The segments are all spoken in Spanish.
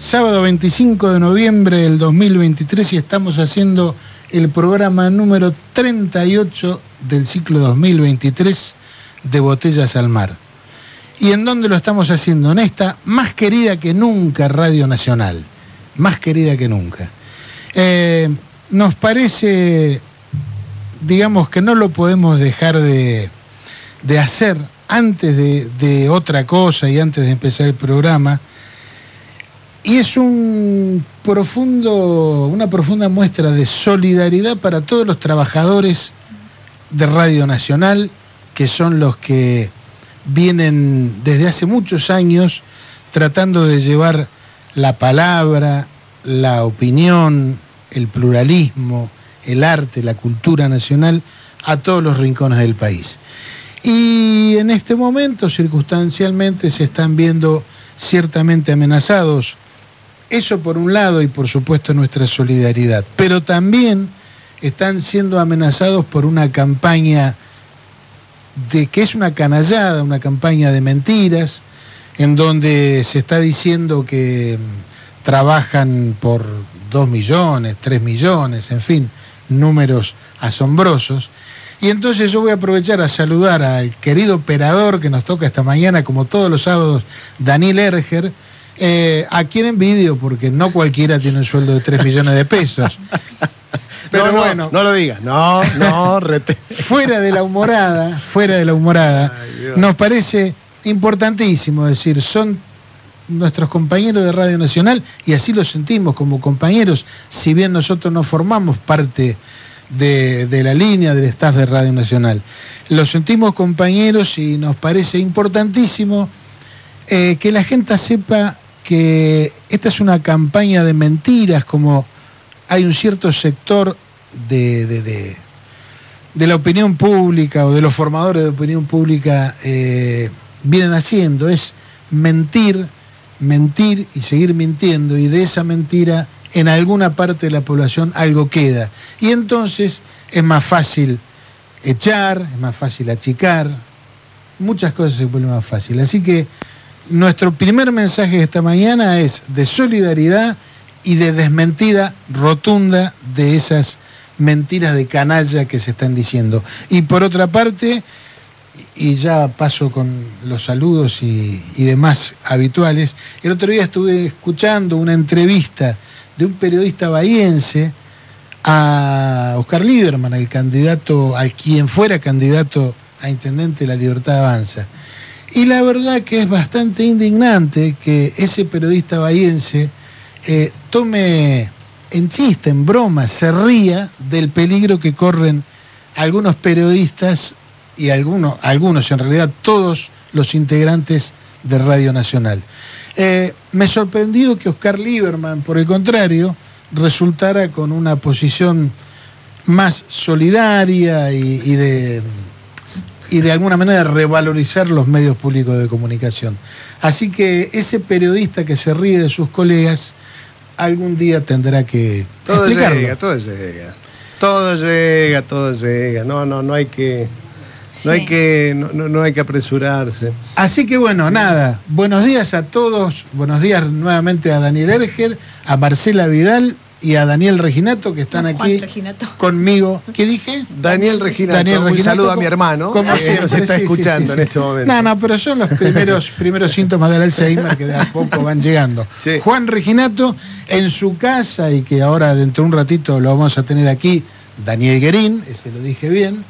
Sábado 25 de noviembre del 2023 y estamos haciendo el programa número 38 del ciclo 2023 de Botellas al Mar. ¿Y en dónde lo estamos haciendo? En esta más querida que nunca Radio Nacional. Más querida que nunca. Eh, nos parece, digamos que no lo podemos dejar de, de hacer antes de, de, otra cosa y antes de empezar el programa. Y es un profundo, una profunda muestra de solidaridad para todos los trabajadores de Radio Nacional, que son los que vienen desde hace muchos años tratando de llevar la palabra, la opinión, el pluralismo, el arte, la cultura nacional a todos los rincones del país. Y en este momento, circunstancialmente, se están viendo ciertamente amenazados. Eso por un lado y por supuesto nuestra solidaridad. Pero también están siendo amenazados por una campaña de que es una canallada, una campaña de mentiras, en donde se está diciendo que trabajan por dos millones, tres millones, en fin, números asombrosos. Y entonces yo voy a aprovechar a saludar al querido operador que nos toca esta mañana, como todos los sábados, Daniel Erger, eh, a quien envidio, porque no cualquiera tiene un sueldo de 3 millones de pesos. Pero no, no, bueno, no lo digas, no, no, rete. fuera de la humorada, fuera de la humorada, Ay, nos parece importantísimo, decir, son nuestros compañeros de Radio Nacional y así lo sentimos como compañeros, si bien nosotros no formamos parte de, de, la línea del staff de Radio Nacional. Lo sentimos compañeros y nos parece importantísimo eh, que la gente sepa que esta es una campaña de mentiras, como hay un cierto sector de, de, la opinión pública o de los formadores de opinión pública eh, vienen haciendo, es mentir, mentir y seguir mintiendo y de esa mentira en alguna parte de la población algo queda. Y entonces es más fácil echar, es más fácil achicar, muchas cosas se vuelven más fácil. Así que nuestro primer mensaje de esta mañana es de solidaridad y de desmentida rotunda de esas mentiras de canalla que se están diciendo. Y por otra parte, y ya paso con los saludos y, demás habituales, el otro día estuve escuchando una entrevista de un periodista bahiense a Oscar Lieberman, al candidato, a quien fuera candidato a intendente de la Libertad Avanza. Y la verdad que es bastante indignante que ese periodista bahiense eh, tome en chiste, en broma, se ría del peligro que corren algunos periodistas y algunos, algunos en realidad todos los integrantes de Radio Nacional. Eh, me sorprendió que Oscar Lieberman, por el contrario, resultara con una posición más solidaria y, y, de y de alguna manera revalorizar los medios públicos de comunicación. Así que ese periodista que se ríe de sus colegas algún día tendrá que todo explicarlo. llega, todo llega. Todo llega, todo llega. No, no, no hay que no sí. hay que no, no, hay que apresurarse. Así que bueno, sí. nada, buenos días a todos, buenos días nuevamente a Daniel Erger, a Marcela Vidal y a Daniel Reginato que están aquí Reginato. conmigo. ¿Qué dije? Daniel Reginato. Daniel Un saludo a mi hermano como que siempre, nos está sí, escuchando sí, sí, en este momento. No, no, pero son los primeros primeros síntomas del Alzheimer que de a poco van llegando. Juan Reginato en su casa y que ahora dentro de un ratito lo vamos a tener aquí, Daniel Guerín, ese lo dije bien.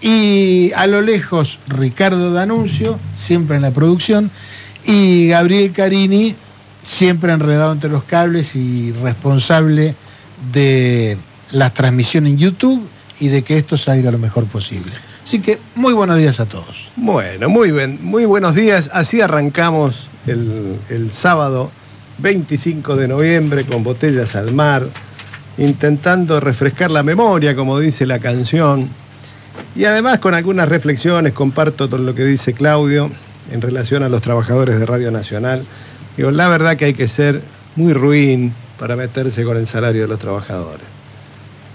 Y a lo lejos, Ricardo D'Anuncio, siempre en la producción, y Gabriel Carini, siempre enredado entre los cables y responsable de la transmisión en YouTube y de que esto salga lo mejor posible. Así que muy buenos días a todos. Bueno, muy muy buenos días. Así arrancamos el, el sábado 25 de noviembre con botellas al mar, intentando refrescar la memoria, como dice la canción, y además con algunas reflexiones, comparto todo lo que dice Claudio en relación a los trabajadores de Radio Nacional. Digo, la verdad que hay que ser muy ruin para meterse con el salario de los trabajadores.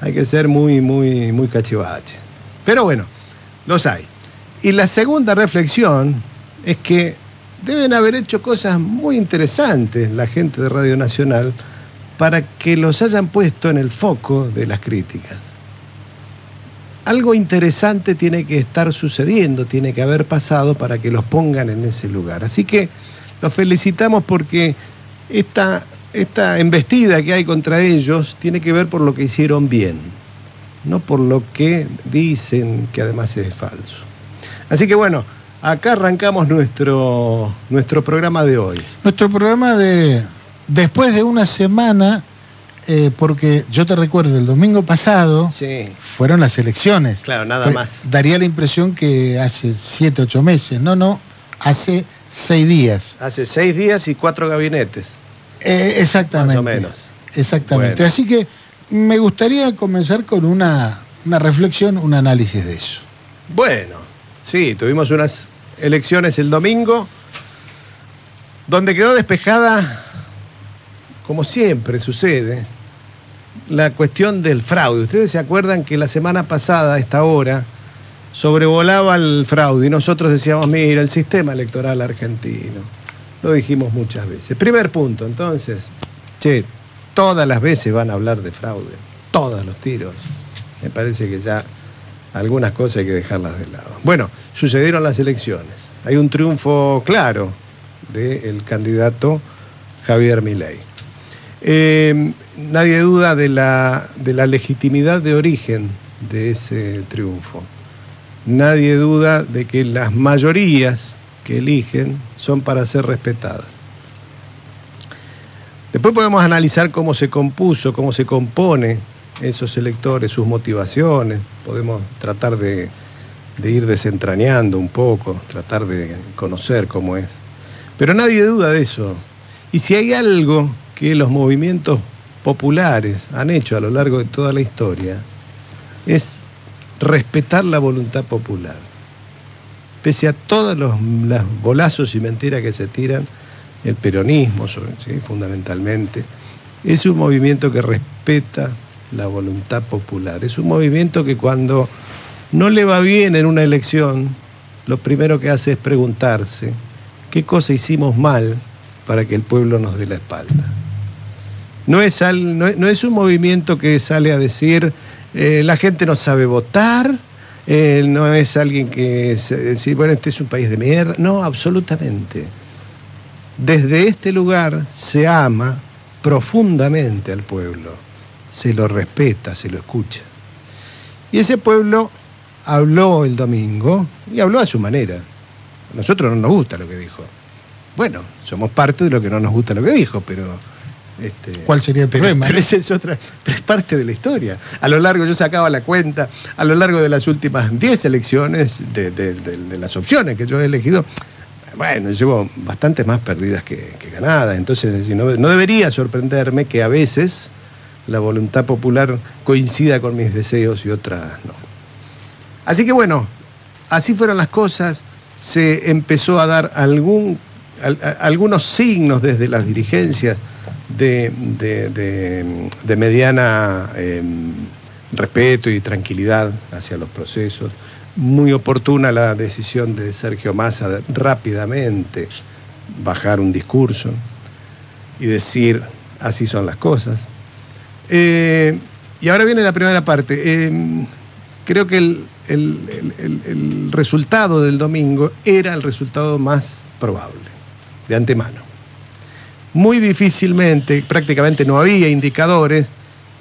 Hay que ser muy, muy, muy cachivache. Pero bueno, los hay. Y la segunda reflexión es que deben haber hecho cosas muy interesantes la gente de Radio Nacional para que los hayan puesto en el foco de las críticas. Algo interesante tiene que estar sucediendo, tiene que haber pasado para que los pongan en ese lugar. Así que los felicitamos porque esta, esta embestida que hay contra ellos tiene que ver por lo que hicieron bien, no por lo que dicen que además es falso. Así que bueno, acá arrancamos nuestro, nuestro programa de hoy. Nuestro programa de después de una semana, eh, porque yo te recuerdo, el domingo pasado Sí, fueron las elecciones. claro, nada más. Daría la impresión que hace siete, ocho meses. No, no, hace seis días. Hace seis días y cuatro gabinetes. Eh, exactamente. Más o menos. Exactamente. Bueno. Así que me gustaría comenzar con una, una reflexión, un análisis de eso. Bueno, sí, tuvimos unas elecciones el domingo donde quedó despejada, como siempre sucede, la cuestión del fraude. Ustedes se acuerdan que la semana pasada, a esta hora, sobrevolaba el fraude y nosotros decíamos, mira, el sistema electoral argentino. Lo dijimos muchas veces. Primer punto, entonces, che, todas las veces van a hablar de fraude, todos los tiros. Me parece que ya algunas cosas hay que dejarlas de lado. Bueno, sucedieron las elecciones. Hay un triunfo claro del candidato Javier Milei. Eh, nadie duda de la, de la legitimidad de origen de ese triunfo. Nadie duda de que las mayorías que eligen son para ser respetadas. Después podemos analizar cómo se compuso, cómo se compone esos electores, sus motivaciones. Podemos tratar de, de ir desentrañando un poco, tratar de conocer cómo es. Pero nadie duda de eso. Y si hay algo que los movimientos populares han hecho a lo largo de toda la historia, es respetar la voluntad popular. Pese a todos los, bolazos y mentiras que se tiran, el peronismo fundamentalmente, es un movimiento que respeta la voluntad popular. Es un movimiento que cuando no le va bien en una elección, lo primero que hace es preguntarse qué cosa hicimos mal para que el pueblo nos dé la espalda. No es, al- no es un movimiento que sale a decir eh, la gente no sabe votar, eh, no es alguien que se- decir, bueno, este es un país de mierda. No, absolutamente. Desde este lugar se ama profundamente al pueblo, se lo respeta, se lo escucha. Y ese pueblo habló el domingo y habló a su manera. A nosotros no nos gusta lo que dijo. Bueno, somos parte de lo que no nos gusta lo que dijo, pero... Este, ¿Cuál sería el problema, pero esa es otra, pero es parte de la historia. A lo largo, yo sacaba la cuenta, a lo largo de las últimas 10 elecciones, de, de- de- de las opciones que yo he elegido, bueno, llevo bastantes más perdidas que, que ganadas. Entonces, no debería sorprenderme que a veces la voluntad popular coincida con mis deseos y otras no. Así que bueno, así fueron las cosas. Se empezó a dar algún, algunos signos desde las dirigencias de, de- de- mediana eh, respeto y tranquilidad hacia los procesos. Muy oportuna la decisión de Sergio Massa de rápidamente bajar un discurso y decir así son las cosas. Eh, y ahora viene la primera parte. Eh, creo que el- el- el resultado del domingo era el resultado más probable, de antemano. Muy difícilmente, prácticamente no había indicadores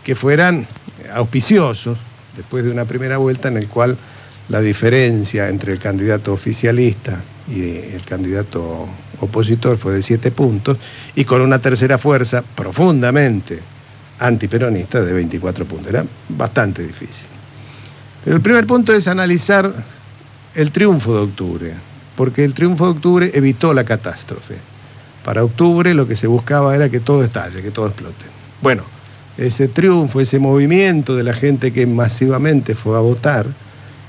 que fueran auspiciosos después de una primera vuelta en el cual la diferencia entre el candidato oficialista y el candidato opositor fue de siete puntos y con una tercera fuerza profundamente antiperonista de 24 puntos. Era bastante difícil. Pero el primer punto es analizar el triunfo de octubre, porque el triunfo de octubre evitó la catástrofe. Para octubre lo que se buscaba era que todo estalle, que todo explote. Bueno, ese triunfo, ese movimiento de la gente que masivamente fue a votar,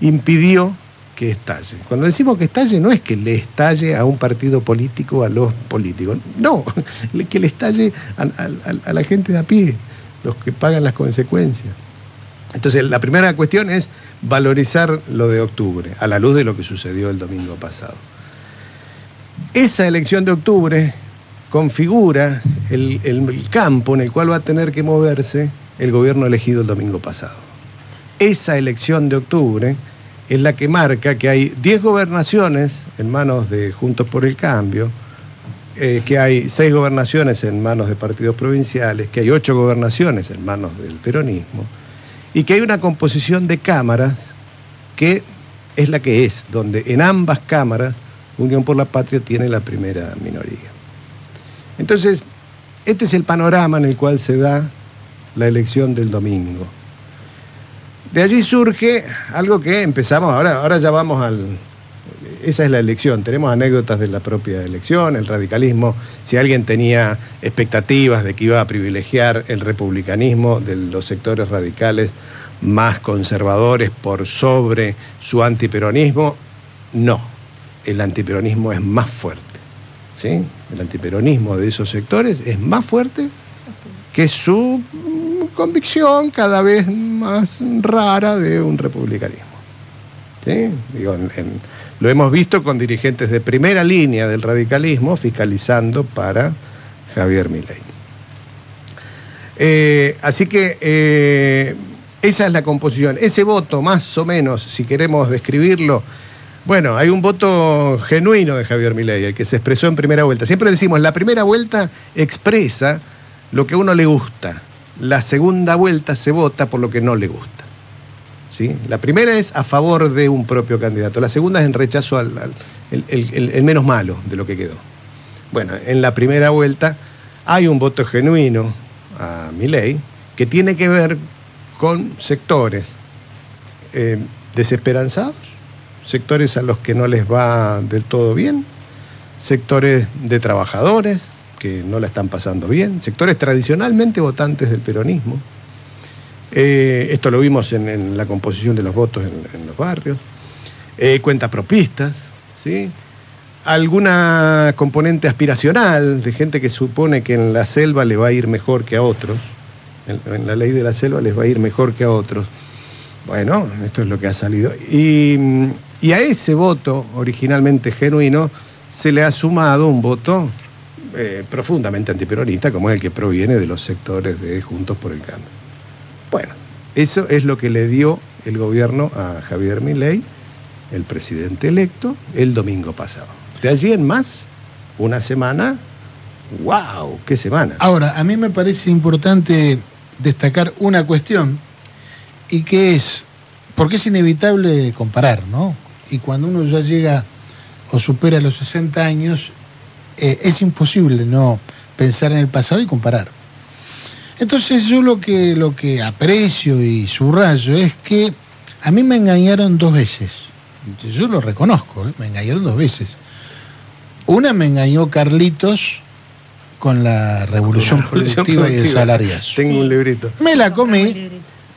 impidió que estalle. Cuando decimos que estalle no es que le estalle a un partido político, a los políticos, no, que le estalle a, la gente de a pie, los que pagan las consecuencias. Entonces, la primera cuestión es valorizar lo de octubre, a la luz de lo que sucedió el domingo pasado. Esa elección de octubre configura el, campo en el cual va a tener que moverse el gobierno elegido el domingo pasado. Esa elección de octubre es la que marca que hay 10 gobernaciones en manos de Juntos por el Cambio, eh, que hay 6 gobernaciones en manos de partidos provinciales, que hay 8 gobernaciones en manos del peronismo, y que hay una composición de cámaras que es la que es, donde en ambas cámaras Unión por la Patria tiene la primera minoría. Entonces, este es el panorama en el cual se da la elección del domingo. De allí surge algo que empezamos, ahora, ahora ya vamos al... Esa es la elección, tenemos anécdotas de la propia elección, el radicalismo, si alguien tenía expectativas de que iba a privilegiar el republicanismo de los sectores radicales más conservadores por sobre su antiperonismo, no, el antiperonismo es más fuerte. ¿sí? El antiperonismo de esos sectores es más fuerte que su convicción cada vez más rara de un republicanismo. ¿sí? Lo hemos visto con dirigentes de primera línea del radicalismo fiscalizando para Javier Milei. Eh, así que eh, esa es la composición. Ese voto, más o menos, si queremos describirlo, bueno, hay un voto genuino de Javier Milei, el que se expresó en primera vuelta. Siempre decimos, la primera vuelta expresa lo que a uno le gusta. La segunda vuelta se vota por lo que no le gusta. ¿Sí? La primera es a favor de un propio candidato, la segunda es en rechazo al, el, menos malo de lo que quedó. Bueno, en la primera vuelta hay un voto genuino a Milei que tiene que ver con sectores eh, desesperanzados sectores a los que no les va del todo bien, sectores de trabajadores que no la están pasando bien, sectores tradicionalmente votantes del peronismo. Eh, esto lo vimos en, la composición de los votos en, los barrios. Eh, cuentas propistas, ¿sí? alguna componente aspiracional de gente que supone que en la selva le va a ir mejor que a otros, en la ley de la selva les va a ir mejor que a otros. Bueno, esto es lo que ha salido. Y a ese voto originalmente genuino se le ha sumado un voto eh, profundamente antiperonista, como es el que proviene de los sectores de Juntos por el Cambio. Bueno, eso es lo que le dio el gobierno a Javier Milei, el presidente electo, el domingo pasado. De allí en más, una semana, ¡wow! ¡Qué semana! Ahora, a mí me parece importante destacar una cuestión, y que es, porque es inevitable comparar, ¿no? y cuando uno ya llega o supera los 60 años, eh, es imposible no pensar en el pasado y comparar. Entonces yo lo que, lo que aprecio y subrayo es que a mí me engañaron dos veces. Yo lo reconozco, ¿eh? me engañaron dos veces. Una me engañó Carlitos con la revolución, productiva, y el salariazo. Tengo un librito. Me la comí.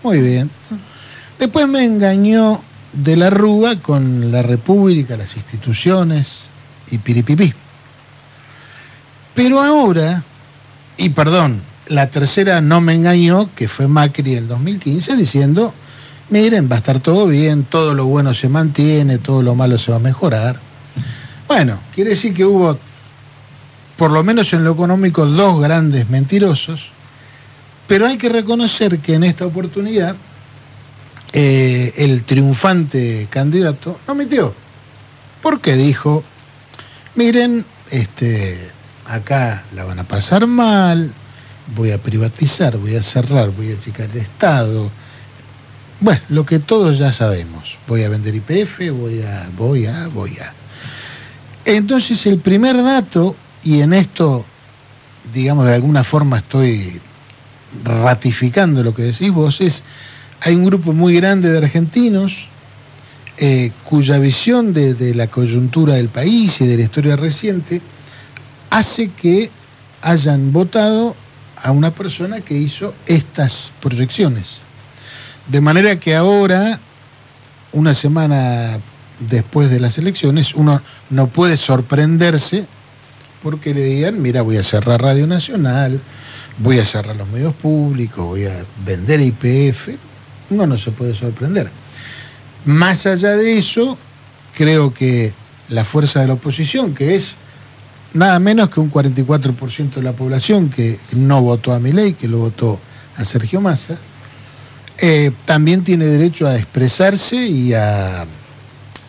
Muy bien. Después me engañó de la Rúa con la República, las instituciones y piripipí. Pero ahora, y perdón, la tercera no me engañó, que fue Macri en el 2015, diciendo, miren, va a estar todo bien, todo lo bueno se mantiene, todo lo malo se va a mejorar. Bueno, quiere decir que hubo, por lo menos en lo económico, dos grandes mentirosos, pero hay que reconocer que en esta oportunidad eh, el triunfante candidato no metió. Porque dijo, miren, este, acá la van a pasar mal, voy a privatizar, voy a cerrar, voy a achicar el Estado. Bueno, lo que todos ya sabemos. Voy a vender IPF, voy a, voy a, voy a. Entonces el primer dato, y en esto, digamos, de alguna forma estoy ratificando lo que decís vos, es hay un grupo muy grande de argentinos eh, cuya visión de, la coyuntura del país y de la historia reciente hace que hayan votado a una persona que hizo estas proyecciones. De manera que ahora, una semana después de las elecciones, uno no puede sorprenderse porque le digan, mira, voy a cerrar Radio Nacional, voy a cerrar los medios públicos, voy a vender IPF. Uno no se puede sorprender. Más allá de eso, creo que la fuerza de la oposición, que es nada menos que un 44% de la población que no votó a ley, que lo votó a Sergio Massa, eh, también tiene derecho a expresarse y a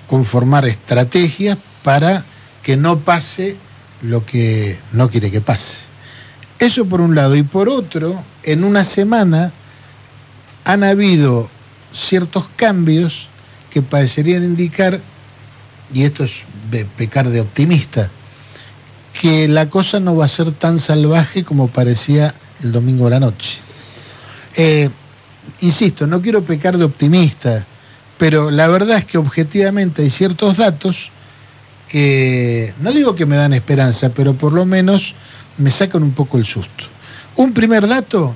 conformar estrategias para que no pase lo que no quiere que pase. Eso por un lado. Y por otro, en una semana han habido ciertos cambios que parecerían indicar, y esto es pecar de optimista, que la cosa no va a ser tan salvaje como parecía el domingo a la noche. Eh, insisto, no quiero pecar de optimista, pero la verdad es que objetivamente hay ciertos datos que, no digo que me dan esperanza, pero por lo menos me sacan un poco el susto. Un primer dato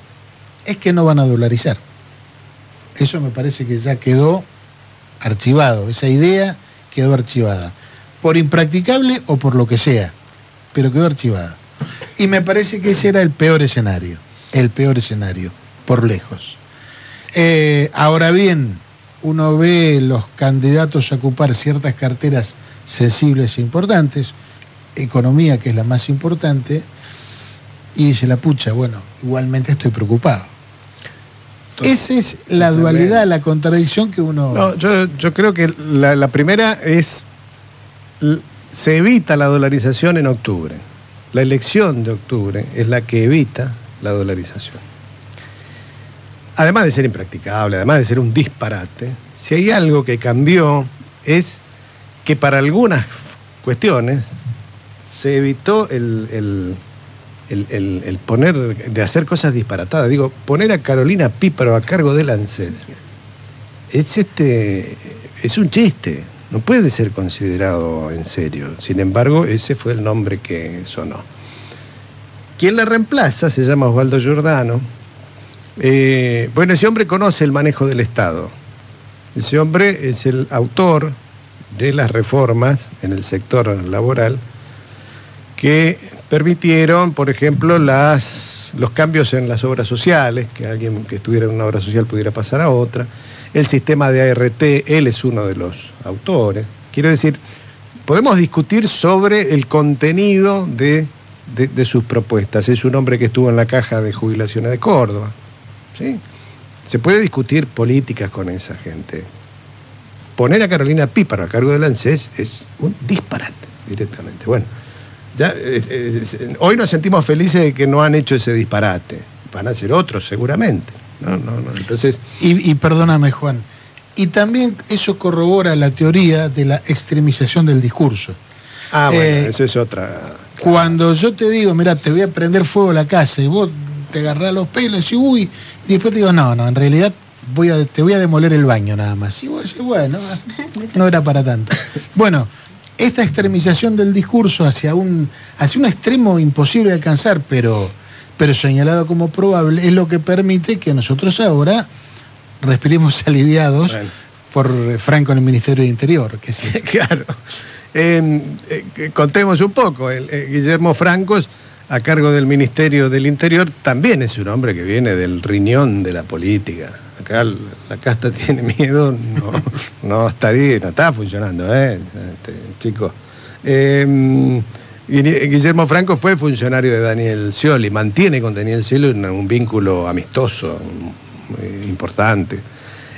es que no van a dolarizar. Eso me parece que ya quedó archivado, esa idea quedó archivada, por impracticable o por lo que sea, pero quedó archivada. Y me parece que ese era el peor escenario, el peor escenario, por lejos. Eh, ahora bien, uno ve los candidatos a ocupar ciertas carteras sensibles e importantes, economía que es la más importante, y dice la pucha, bueno, igualmente estoy preocupado. Esa es la dualidad, la contradicción que uno... No, yo, yo creo que la, la primera es, se evita la dolarización en octubre. La elección de octubre es la que evita la dolarización. Además de ser impracticable, además de ser un disparate, si hay algo que cambió es que para algunas cuestiones se evitó el, el, poner, de hacer cosas disparatadas. Digo, poner a Carolina Píparo a cargo del ANSES es, este, es un chiste, no puede ser considerado en serio. Sin embargo, ese fue el nombre que sonó. Quien la reemplaza se llama Osvaldo Giordano. Eh, bueno, ese hombre conoce el manejo del Estado. Ese hombre es el autor de las reformas en el sector laboral que permitieron, por ejemplo, las, los cambios en las obras sociales, que alguien que estuviera en una obra social pudiera pasar a otra, el sistema de ART, él es uno de los autores. Quiero decir, podemos discutir sobre el contenido de, de sus propuestas. Es un hombre que estuvo en la caja de jubilaciones de Córdoba. ¿sí? Se puede discutir políticas con esa gente poner a Carolina Píparo a cargo del ANSES es un disparate directamente. Bueno, ya, eh, eh, hoy nos sentimos felices de que no han hecho ese disparate. Van a ser otros seguramente. No, no, no. Entonces... Y, perdóname, Juan, y también eso corrobora la teoría de la extremización del discurso. Ah, bueno, eh, eso es otra. Cuando yo te digo, mira, te voy a prender fuego a la casa y vos te agarrás los pelos y uy, y después te digo, no, no, en realidad voy a, te voy a demoler el baño nada más. Y vos decís, bueno, no era para tanto. Bueno, esta extremización del discurso hacia un, hacia un extremo imposible de alcanzar, pero, pero señalado como probable, es lo que permite que nosotros ahora respiremos aliviados por Franco en el Ministerio de Interior. Que sí. claro. Eh, contemos un poco. El, eh, Guillermo Francos a cargo del Ministerio del Interior, también es un hombre que viene del riñón de la política. Acá la casta tiene miedo, no, no estaría, no está funcionando, ¿eh? Este, chicos. Em, Guillermo Franco fue funcionario de Daniel Scioli, mantiene con Daniel Scioli un, vínculo amistoso importante.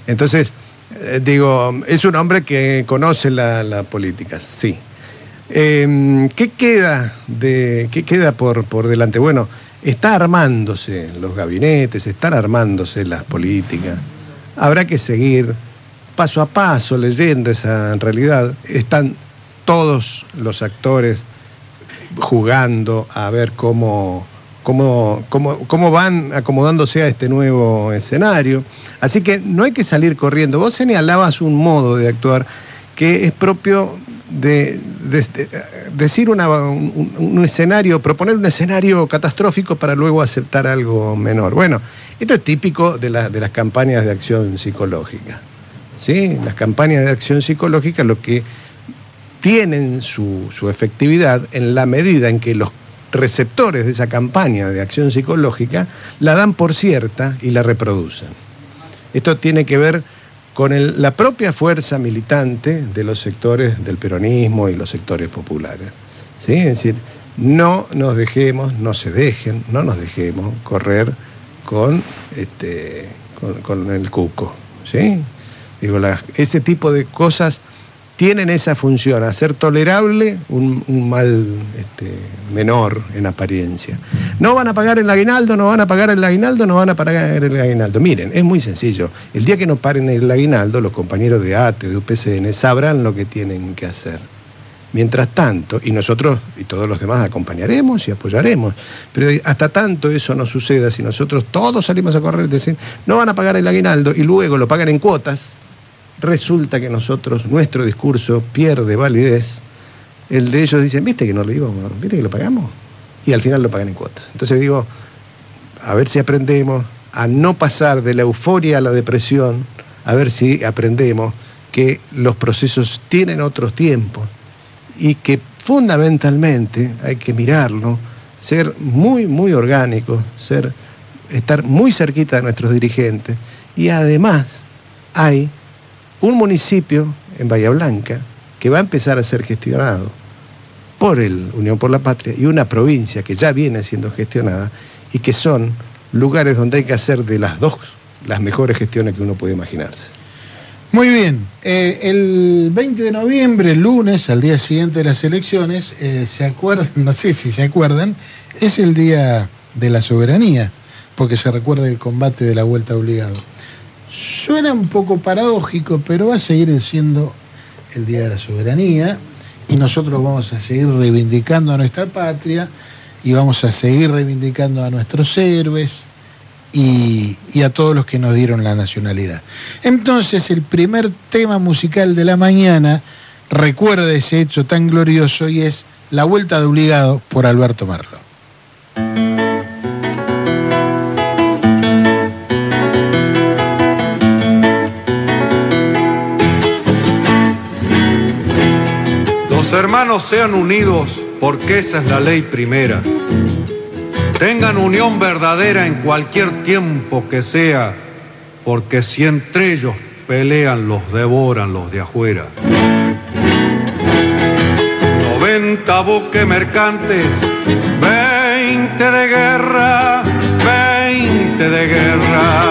Entonces, eh, digo, es un hombre que conoce la, política, sí, eh, ¿Qué queda, de, qué queda por, por delante? Bueno, está armándose los gabinetes, están armándose las políticas. Habrá que seguir paso a paso leyendo esa realidad. Están todos los actores jugando a ver cómo, cómo, cómo, cómo van acomodándose a este nuevo escenario. Así que no hay que salir corriendo. Vos señalabas un modo de actuar que es propio de, decir un, un, escenario, proponer un escenario catastrófico para luego aceptar algo menor. Bueno, esto es típico de, de las campañas de acción psicológica. ¿sí? Las campañas de acción psicológica lo que tienen su, su efectividad en la medida en que los receptores de esa campaña de acción psicológica la dan por cierta y la reproducen. Esto tiene que ver con la propia fuerza militante de los sectores del peronismo y los sectores populares. Es decir, no nos dejemos, no se dejen, no nos dejemos correr con, este, con, el cuco. ¿sí? Digo, ese tipo de cosas tienen esa función, hacer tolerable un, mal este, menor en apariencia. No van a pagar el aguinaldo, no van a pagar el aguinaldo, no van a pagar el aguinaldo. Miren, es muy sencillo. El día que no paren el aguinaldo, los compañeros de ATE, de UPCN, sabrán lo que tienen que hacer. Mientras tanto, y nosotros y todos los demás acompañaremos y apoyaremos, pero hasta tanto eso no suceda, si nosotros todos salimos a correr y decir, no van a pagar el aguinaldo y luego lo pagan en cuotas, resulta que nosotros, nuestro discurso pierde validez, el de ellos dicen, viste que no lo íbamos, viste que lo pagamos, y al final lo pagan en cuotas. Entonces digo, a ver si aprendemos a no pasar de la euforia a la depresión, a ver si aprendemos que los procesos tienen otros tiempos y que fundamentalmente hay que mirarlo, ser muy, muy orgánico, ser, estar muy cerquita de nuestros dirigentes y además hay un municipio en Bahía Blanca que va a empezar a ser gestionado por el Unión por la Patria y una provincia que ya viene siendo gestionada y que son lugares donde hay que hacer de las dos las mejores gestiones que uno puede imaginarse. Muy bien, eh, el 20 de noviembre, lunes, al día siguiente de las elecciones, eh, se acuerdan, no sé si se acuerdan, es el día de la soberanía, porque se recuerda el combate de la vuelta obligado. Suena un poco paradójico, pero va a seguir siendo el Día de la Soberanía y nosotros vamos a seguir reivindicando a nuestra patria y vamos a seguir reivindicando a nuestros héroes y, a todos los que nos dieron la nacionalidad. Entonces, el primer tema musical de la mañana recuerda ese hecho tan glorioso y es La Vuelta de Obligado por Alberto Marlo. Sean unidos porque esa es la ley primera. Tengan unión verdadera en cualquier tiempo que sea, porque si entre ellos pelean, los devoran los de afuera. 90 buques mercantes, 20 de guerra, 20 de guerra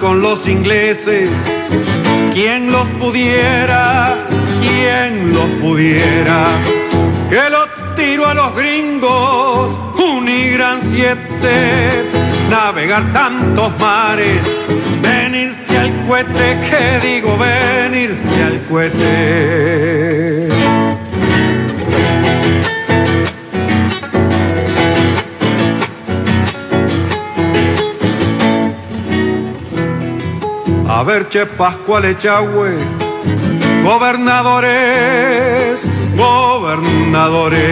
Con los ingleses. Quien los pudiera, quien los pudiera. Que lo tiro a los gringos, un gran siete. Navegar tantos mares, venirse al cohete, que digo venirse al cohete. A ver, Che Pascual Echagüe, gobernadores, gobernadores.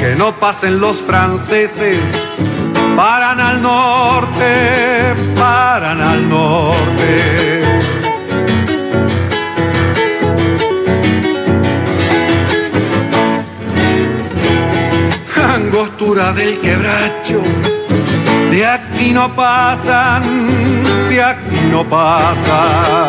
Que no pasen los franceses, paran al norte, paran al norte. angostura del quebracho. De aquí no pasan, de aquí no pasan.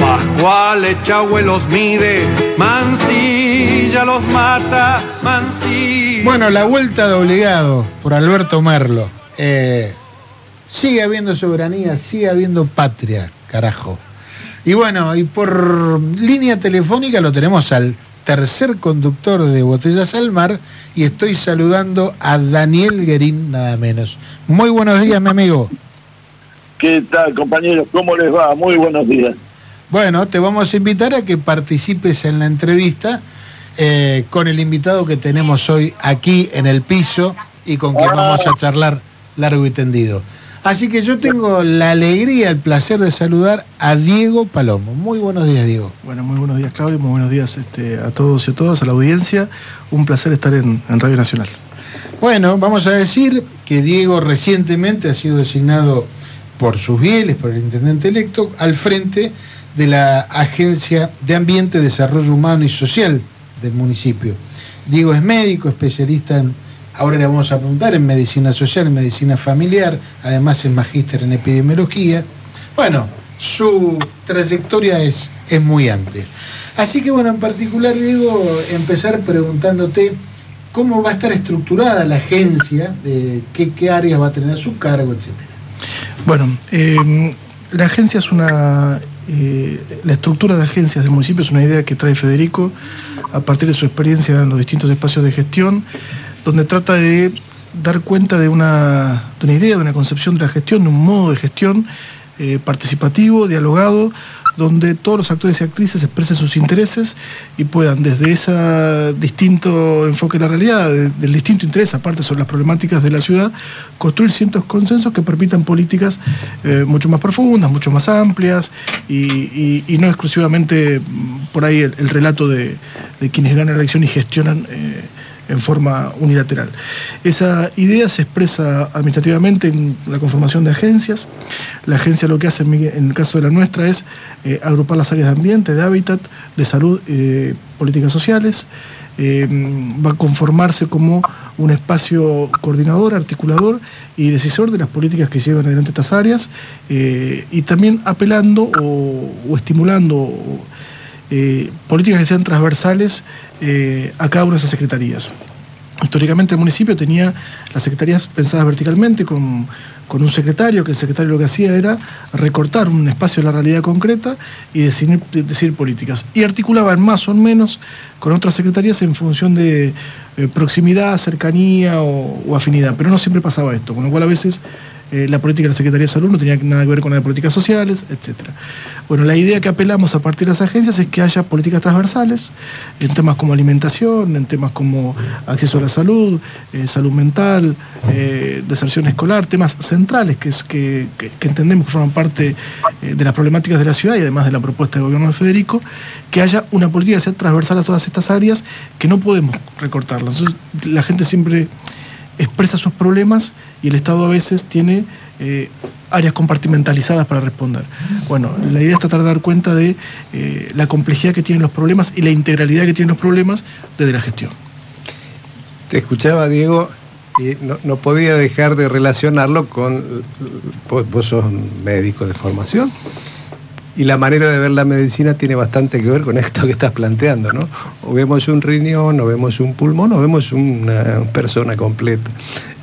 Pascual Echagüe los mide, Mansilla los mata, Mansilla. Bueno, la vuelta de obligado por Alberto Merlo. Eh, sigue habiendo soberanía, sigue habiendo patria, carajo. Y bueno, y por línea telefónica lo tenemos al tercer conductor de Botellas al Mar y estoy saludando a Daniel Guerín, nada menos. Muy buenos días, mi amigo. ¿Qué tal, compañeros? ¿Cómo les va? Muy buenos días. Bueno, te vamos a invitar a que participes en la entrevista eh, con el invitado que tenemos hoy aquí en el piso y con quien vamos a charlar largo y tendido. Así que yo tengo la alegría, el placer de saludar a Diego Palomo. Muy buenos días, Diego. Bueno, muy buenos días, Claudio. Muy buenos días este, a todos y a todas, a la audiencia. Un placer estar en, en Radio Nacional. Bueno, vamos a decir que Diego recientemente ha sido designado por sus bieles, por el intendente electo, al frente de la Agencia de Ambiente, Desarrollo Humano y Social del municipio. Diego es médico, especialista en Ahora le vamos a preguntar en medicina social, en medicina familiar, además es magíster en epidemiología. Bueno, su trayectoria es, es muy amplia. Así que bueno, en particular, Diego, empezar preguntándote cómo va a estar estructurada la agencia, de qué, qué áreas va a tener a su cargo, etcétera. Bueno, eh, la agencia es una... Eh, la estructura de agencias del municipio es una idea que trae Federico a partir de su experiencia en los distintos espacios de gestión donde trata de dar cuenta de una, de una idea, de una concepción de la gestión, de un modo de gestión eh, participativo, dialogado, donde todos los actores y actrices expresen sus intereses y puedan desde ese distinto enfoque de la realidad, de, del distinto interés, aparte sobre las problemáticas de la ciudad, construir ciertos consensos que permitan políticas eh, mucho más profundas, mucho más amplias y, no exclusivamente mm, por ahí el, el relato de, de, quienes ganan la elección y gestionan. Eh, en forma unilateral. Esa idea se expresa administrativamente en la conformación de agencias. La agencia lo que hace en, el caso de la nuestra es eh, agrupar las áreas de ambiente, de hábitat, de salud, eh, políticas sociales. Eh, va a conformarse como un espacio coordinador, articulador y decisor de las políticas que llevan adelante estas áreas y también apelando o, estimulando políticas que sean transversales eh, a cada una de esas secretarías. Históricamente el municipio tenía las secretarías pensadas verticalmente con, con, un secretario, que el secretario lo que hacía era recortar un espacio de la realidad concreta y decidir, políticas. Y articulaban más o menos con otras secretarías en función de eh, proximidad, cercanía o, o, afinidad. Pero no siempre pasaba esto, con lo cual a veces eh, la política de la Secretaría de Salud no tenía nada que ver con la de políticas sociales, etcétera. Bueno, la idea que apelamos a partir de las agencias es que haya políticas transversales en temas como alimentación, en temas como acceso a la salud, eh, salud mental, eh, deserción escolar, temas centrales que, es, que, entendemos que forman parte de las problemáticas de la ciudad y además de la propuesta del gobierno de Federico, que haya una política que sea transversal a todas estas áreas que no podemos recortarlas. La gente siempre expresa sus problemas y el Estado a veces tiene eh, áreas compartimentalizadas para responder. Bueno, la idea es tratar de dar cuenta de eh, la complejidad que tienen los problemas y la integralidad que tienen los problemas desde la gestión. Te escuchaba, Diego, y no, podía dejar de relacionarlo con, vos, vos sos médico de formación, y la manera de ver la medicina tiene bastante que ver con esto que estás planteando, ¿no? O vemos un riñón, o vemos un pulmón, o vemos una persona completa.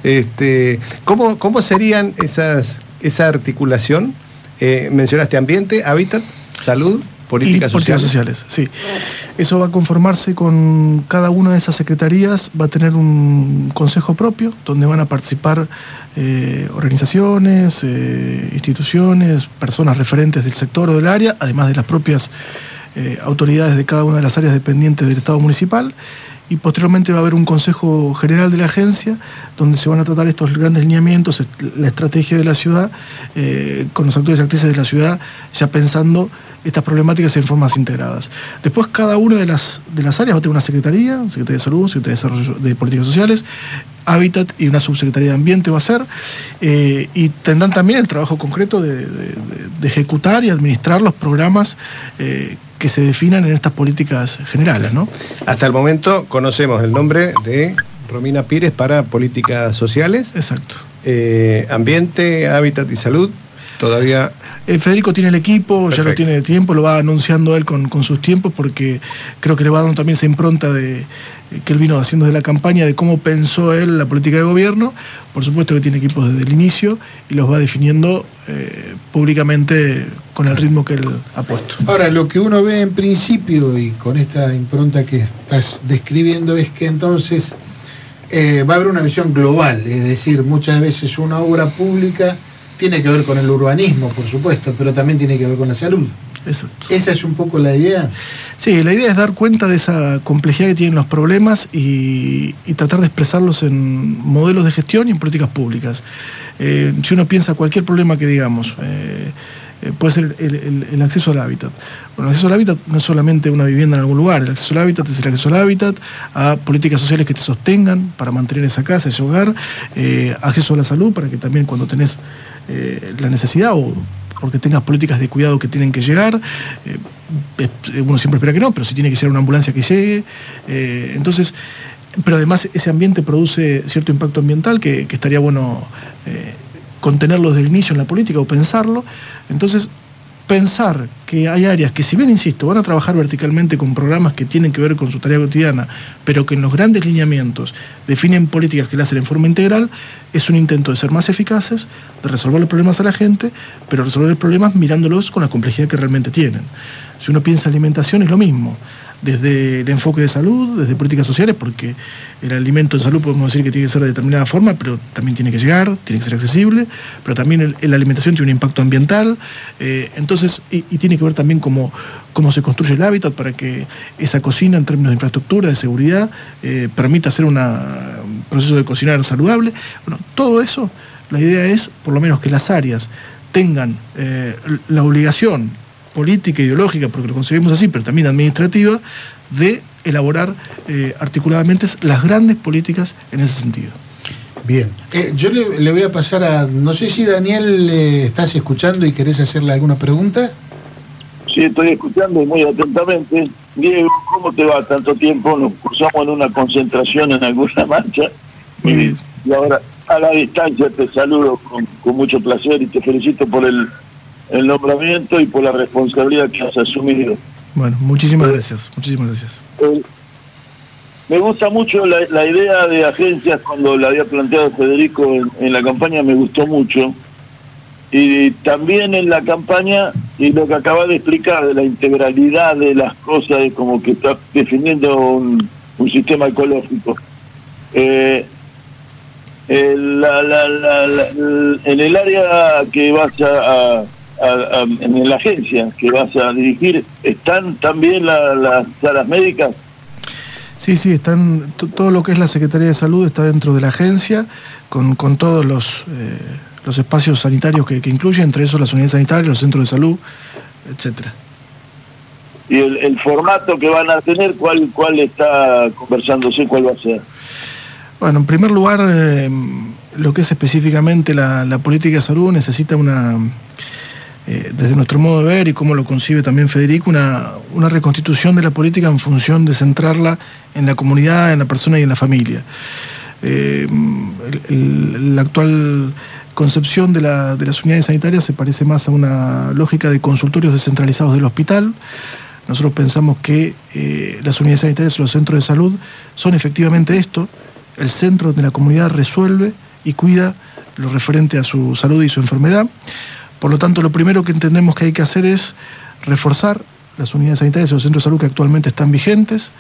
Este, ¿cómo, ¿Cómo serían esas, esa articulación? Eh, mencionaste ambiente, hábitat, salud, políticas y políticas sociales. sociales. Sí. Eso va a conformarse con cada una de esas secretarías, va a tener un consejo propio donde van a participar eh, organizaciones, eh, instituciones, personas referentes del sector o del área, además de las propias eh, autoridades de cada una de las áreas dependientes del Estado municipal y posteriormente va a haber un Consejo General de la agencia donde se van a tratar estos grandes lineamientos, la estrategia de la ciudad, con los actores y actrices de la ciudad, ya pensando estas problemáticas en formas integradas. Después cada una de las, de las áreas va a tener una secretaría, Secretaría de Salud, Secretaría de Desarrollo de Políticas Sociales, Hábitat y una subsecretaría de Ambiente va a ser, eh, y tendrán también el trabajo concreto de, de, de ejecutar y administrar los programas eh, que se definan en estas políticas generales, ¿no? Hasta el momento conocemos el nombre de Romina Pires para políticas sociales. Exacto. Eh, ambiente, hábitat y salud. Todavía. Eh, Federico tiene el equipo, ya lo tiene de tiempo, lo va anunciando él con, con, sus tiempos, porque creo que le va dando también esa impronta de, que él vino haciendo de la campaña, de cómo pensó él la política de gobierno. Por supuesto que tiene equipos desde el inicio y los va definiendo eh, públicamente con el ritmo que él ha puesto. Ahora, lo que uno ve en principio y con esta impronta que estás describiendo es que entonces eh, va a haber una visión global, es decir, muchas veces una obra pública tiene que ver con el urbanismo, por supuesto, pero también tiene que ver con la salud. Exacto. ¿Esa es un poco la idea? Sí, la idea es dar cuenta de esa complejidad que tienen los problemas y, tratar de expresarlos en modelos de gestión y en políticas públicas. Eh, si uno piensa cualquier problema que digamos, eh, eh, puede ser el, acceso al hábitat. Bueno, el acceso al hábitat no es solamente una vivienda en algún lugar, el acceso al hábitat es el acceso al hábitat, a políticas sociales que te sostengan para mantener esa casa, ese hogar, acceso a la salud para que también cuando tenés la necesidad o porque tengas políticas de cuidado que tienen que llegar. Eh, uno siempre espera que no, pero si tiene que llegar una ambulancia que llegue. Eh, entonces, pero además ese ambiente produce cierto impacto ambiental que, estaría bueno eh, contenerlo desde el inicio en la política o pensarlo. Entonces, pensar que hay áreas que, si bien, insisto, van a trabajar verticalmente con programas que tienen que ver con su tarea cotidiana, pero que en los grandes lineamientos definen políticas que la hacen en forma integral, es un intento de ser más eficaces, de resolver los problemas a la gente, pero resolver los problemas mirándolos con la complejidad que realmente tienen. Si uno piensa alimentación es lo mismo desde el enfoque de salud, desde políticas sociales, porque el alimento en salud podemos decir que tiene que ser de determinada forma, pero también tiene que llegar, tiene que ser accesible, pero también la alimentación tiene un impacto ambiental, eh, entonces, y, tiene que ver también cómo, cómo se construye el hábitat para que esa cocina en términos de infraestructura, de seguridad, eh, permita hacer un proceso de cocinar saludable. Bueno, todo eso, la idea es, por lo menos, que las áreas tengan eh, la obligación política, ideológica, porque lo concebimos así, pero también administrativa, de elaborar eh, articuladamente las grandes políticas en ese sentido. Bien, eh, yo le, voy a pasar a, no sé si Daniel eh, estás escuchando y querés hacerle alguna pregunta. Sí, estoy escuchando muy atentamente. Diego, ¿cómo te va tanto tiempo? Nos cruzamos en una concentración en alguna marcha. Muy bien. Y ahora a la distancia te saludo con mucho placer y te felicito por el el nombramiento y por la responsabilidad que has asumido. Bueno, muchísimas gracias, muchísimas gracias. Eh, me gusta mucho la, idea de agencias cuando la había planteado Federico en, la campaña, me gustó mucho. Y también en la campaña, y lo que acaba de explicar, de la integralidad de las cosas, como que está definiendo un, sistema ecológico. Eh, en el área que vas a en la agencia que vas a dirigir, ¿están también las salas médicas? Sí, sí, están todo lo que es la Secretaría de Salud está dentro de la agencia, con, con todos los, eh, los espacios sanitarios que, que incluye, entre esos las unidades sanitarias, los centros de salud, etcétera. ¿Y el, formato que van a tener, cuál, cuál está conversándose, cuál va a ser? Bueno, en primer lugar, eh, lo que es específicamente la, la política de salud necesita una eh, desde nuestro modo de ver y cómo lo concibe también Federico, una, una reconstitución de la política en función de centrarla en la comunidad, en la persona y en la familia. Eh, la actual concepción de, la, de, las unidades sanitarias se parece más a una lógica de consultorios descentralizados del hospital. Nosotros pensamos que eh, las unidades sanitarias o los centros de salud son efectivamente esto, el centro donde la comunidad resuelve y cuida lo referente a su salud y su enfermedad. Por lo tanto, lo primero que entendemos que hay que hacer es reforzar las unidades sanitarias y los centros de salud que actualmente están vigentes,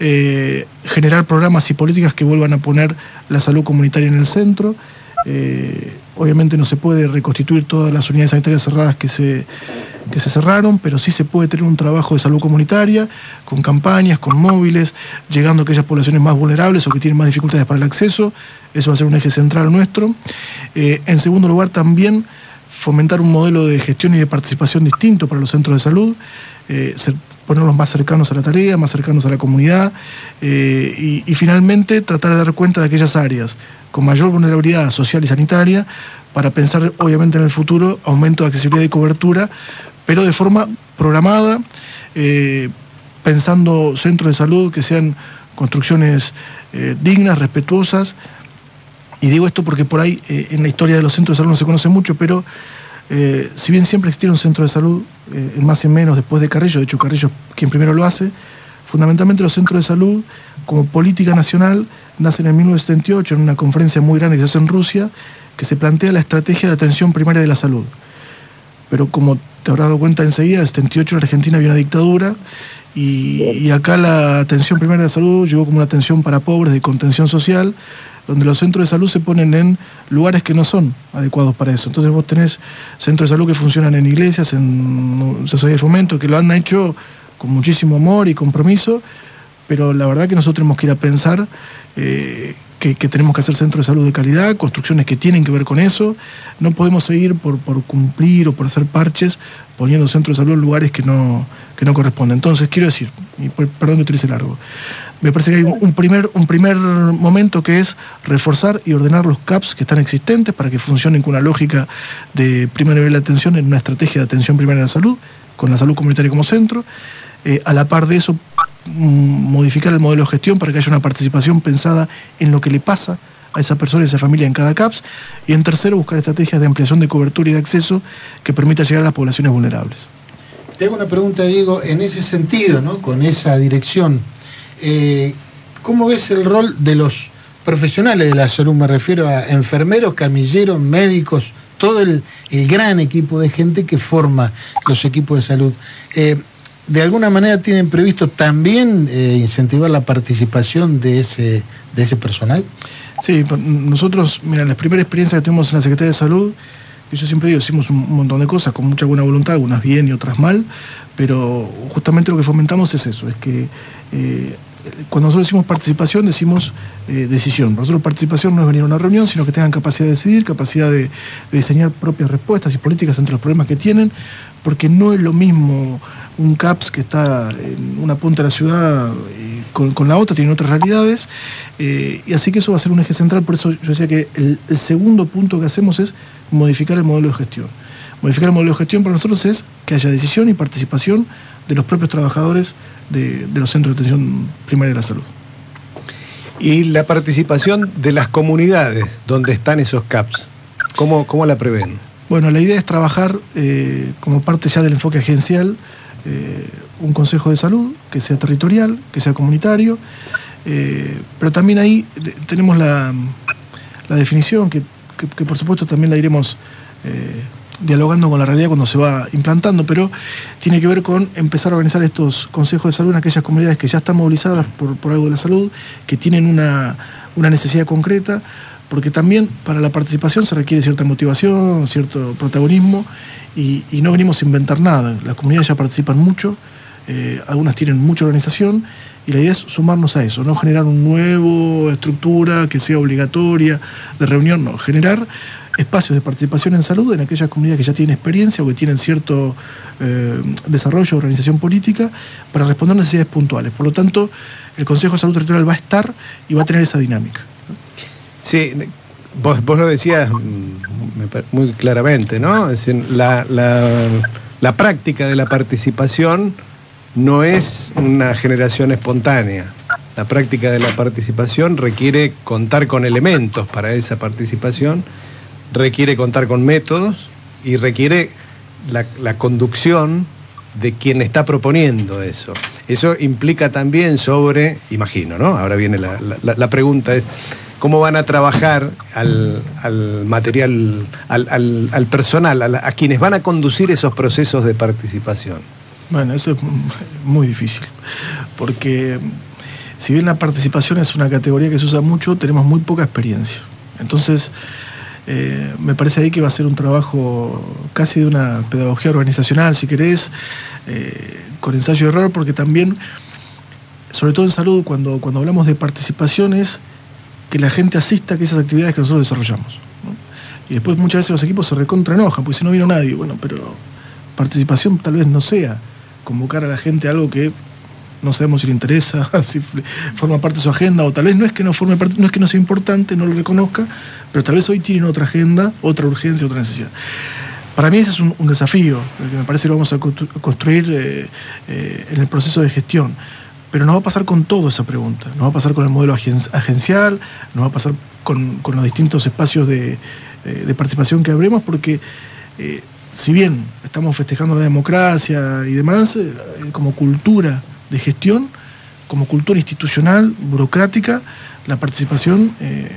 eh, generar programas y políticas que vuelvan a poner la salud comunitaria en el centro. Eh, obviamente no se puede reconstituir todas las unidades sanitarias cerradas que se, que se cerraron, pero sí se puede tener un trabajo de salud comunitaria, con campañas, con móviles, llegando a aquellas poblaciones más vulnerables o que tienen más dificultades para el acceso. Eso va a ser un eje central nuestro. Eh, en segundo lugar, también fomentar un modelo de gestión y de participación distinto para los centros de salud, eh, ponerlos más cercanos a la tarea, más cercanos a la comunidad y, finalmente tratar de dar cuenta de aquellas áreas con mayor vulnerabilidad social y sanitaria para pensar obviamente en el futuro aumento de accesibilidad y cobertura, pero de forma programada, eh, pensando centros de salud que sean construcciones dignas, respetuosas, y digo esto porque por ahí eh, en la historia de los centros de salud no se conoce mucho, pero eh, si bien siempre existió un centro de salud, eh, más y menos después de Carrillo, de hecho Carrillo quien primero lo hace, fundamentalmente los centros de salud como política nacional nacen en 1978 en una conferencia muy grande que se hace en Rusia, que se plantea la estrategia de atención primaria de la salud. Pero como te habrás dado cuenta enseguida, en el 78 en Argentina había una dictadura y, y acá la atención primaria de la salud llegó como una atención para pobres de contención social, donde los centros de salud se ponen en lugares que no son adecuados para eso. Entonces vos tenés centros de salud que funcionan en iglesias, en sociedades de fomento, que lo han hecho con muchísimo amor y compromiso, pero la verdad que nosotros tenemos que ir a pensar eh, que, tenemos que hacer centros de salud de calidad, construcciones que tienen que ver con eso. No podemos seguir por, por cumplir o por hacer parches poniendo centros de salud en lugares que no, que no corresponden. Entonces, quiero decir, y per- perdón que utilice largo, me parece que hay un primer, un primer momento que es reforzar y ordenar los CAPS que están existentes para que funcionen con una lógica de primer nivel de atención en una estrategia de atención primaria de la salud, con la salud comunitaria como centro. Eh, a la par de eso, modificar el modelo de gestión para que haya una participación pensada en lo que le pasa a esa persona y a esa familia en cada CAPS. Y en tercero, buscar estrategias de ampliación de cobertura y de acceso que permita llegar a las poblaciones vulnerables. Te hago una pregunta, Diego, en ese sentido, ¿no? con esa dirección. Eh, ¿Cómo ves el rol de los profesionales de la salud? Me refiero a enfermeros, camilleros, médicos, todo el, el gran equipo de gente que forma los equipos de salud. Eh, ¿De alguna manera tienen previsto también eh, incentivar la participación de ese, de ese personal? Sí, pues, nosotros, mira, la primera experiencia que tuvimos en la Secretaría de Salud, yo siempre digo, hicimos un montón de cosas con mucha buena voluntad, algunas bien y otras mal, pero justamente lo que fomentamos es eso, es que eh, cuando nosotros decimos participación, decimos eh, decisión. Para nosotros participación no es venir a una reunión, sino que tengan capacidad de decidir, capacidad de, diseñar propias respuestas y políticas entre los problemas que tienen, porque no es lo mismo un CAPS que está en una punta de la ciudad y con, la otra, tienen otras realidades, eh, y así que eso va a ser un eje central, por eso yo decía que el segundo punto que hacemos es modificar el modelo de gestión. Modificar el modelo de gestión para nosotros es que haya decisión y participación de los propios trabajadores de, de los centros de atención primaria de la salud. Y la participación de las comunidades donde están esos CAPS, ¿cómo, cómo la prevén? Bueno, la idea es trabajar eh, como parte ya del enfoque agencial, eh, un consejo de salud que sea territorial, que sea comunitario, eh, pero también ahí tenemos la, la definición que, que- que por supuesto también la iremos dialogando con la realidad cuando se va implantando, pero tiene que ver con empezar a organizar estos consejos de salud en aquellas comunidades que ya están movilizadas por, algo de la salud, que tienen una, una necesidad concreta, porque también para la participación se requiere cierta motivación, cierto protagonismo, y, y no venimos a inventar nada. Las comunidades ya participan mucho, eh, algunas tienen mucha organización, y la idea es sumarnos a eso, no generar una nueva estructura que sea obligatoria de reunión, no, generar espacios de participación en salud en aquellas comunidades que ya tienen experiencia o que tienen cierto eh, desarrollo organización política para responder necesidades puntuales. Por lo tanto, el Consejo de Salud Territorial va a estar y va a tener esa dinámica. Sí, vos, vos lo decías mm, muy claramente, ¿no? La, la- la práctica de la participación no es una generación espontánea. La práctica de la participación requiere contar con elementos para esa participación, requiere contar con métodos y requiere la, conducción de quien está proponiendo eso. Eso implica también sobre, imagino, ¿no? Ahora viene la, la- pregunta, es cómo van a trabajar al, al material, al, al- al personal, a quienes van a conducir esos procesos de participación. Bueno, eso es muy difícil, porque si bien la participación es una categoría que se usa mucho, tenemos muy poca experiencia. Entonces, eh, me parece ahí que va a ser un trabajo casi de una pedagogía organizacional, si querés, eh, con ensayo y error, porque también, sobre todo en salud, cuando, cuando hablamos de participaciones, que la gente asista a aquellas actividades que nosotros desarrollamos. Y después muchas veces los equipos se recontra enojan, porque si no vino nadie, bueno, pero participación tal vez no sea convocar a la gente a algo que no sabemos si le interesa, si forma parte de su agenda, o tal vez no es que no forme parte, no es que no sea importante, no lo reconozca, pero tal vez hoy tienen otra agenda, otra urgencia, otra necesidad. Para mí ese es un, desafío, que me parece que lo vamos a constru- construir eh, eh, en el proceso de gestión. Pero nos va a pasar con todo esa pregunta. Nos va a pasar con el modelo agen- agencial, nos va a pasar con, los distintos espacios de, eh, participación que abremos, porque si bien estamos festejando la democracia y demás, como cultura de gestión, como cultura institucional, burocrática, la participación eh,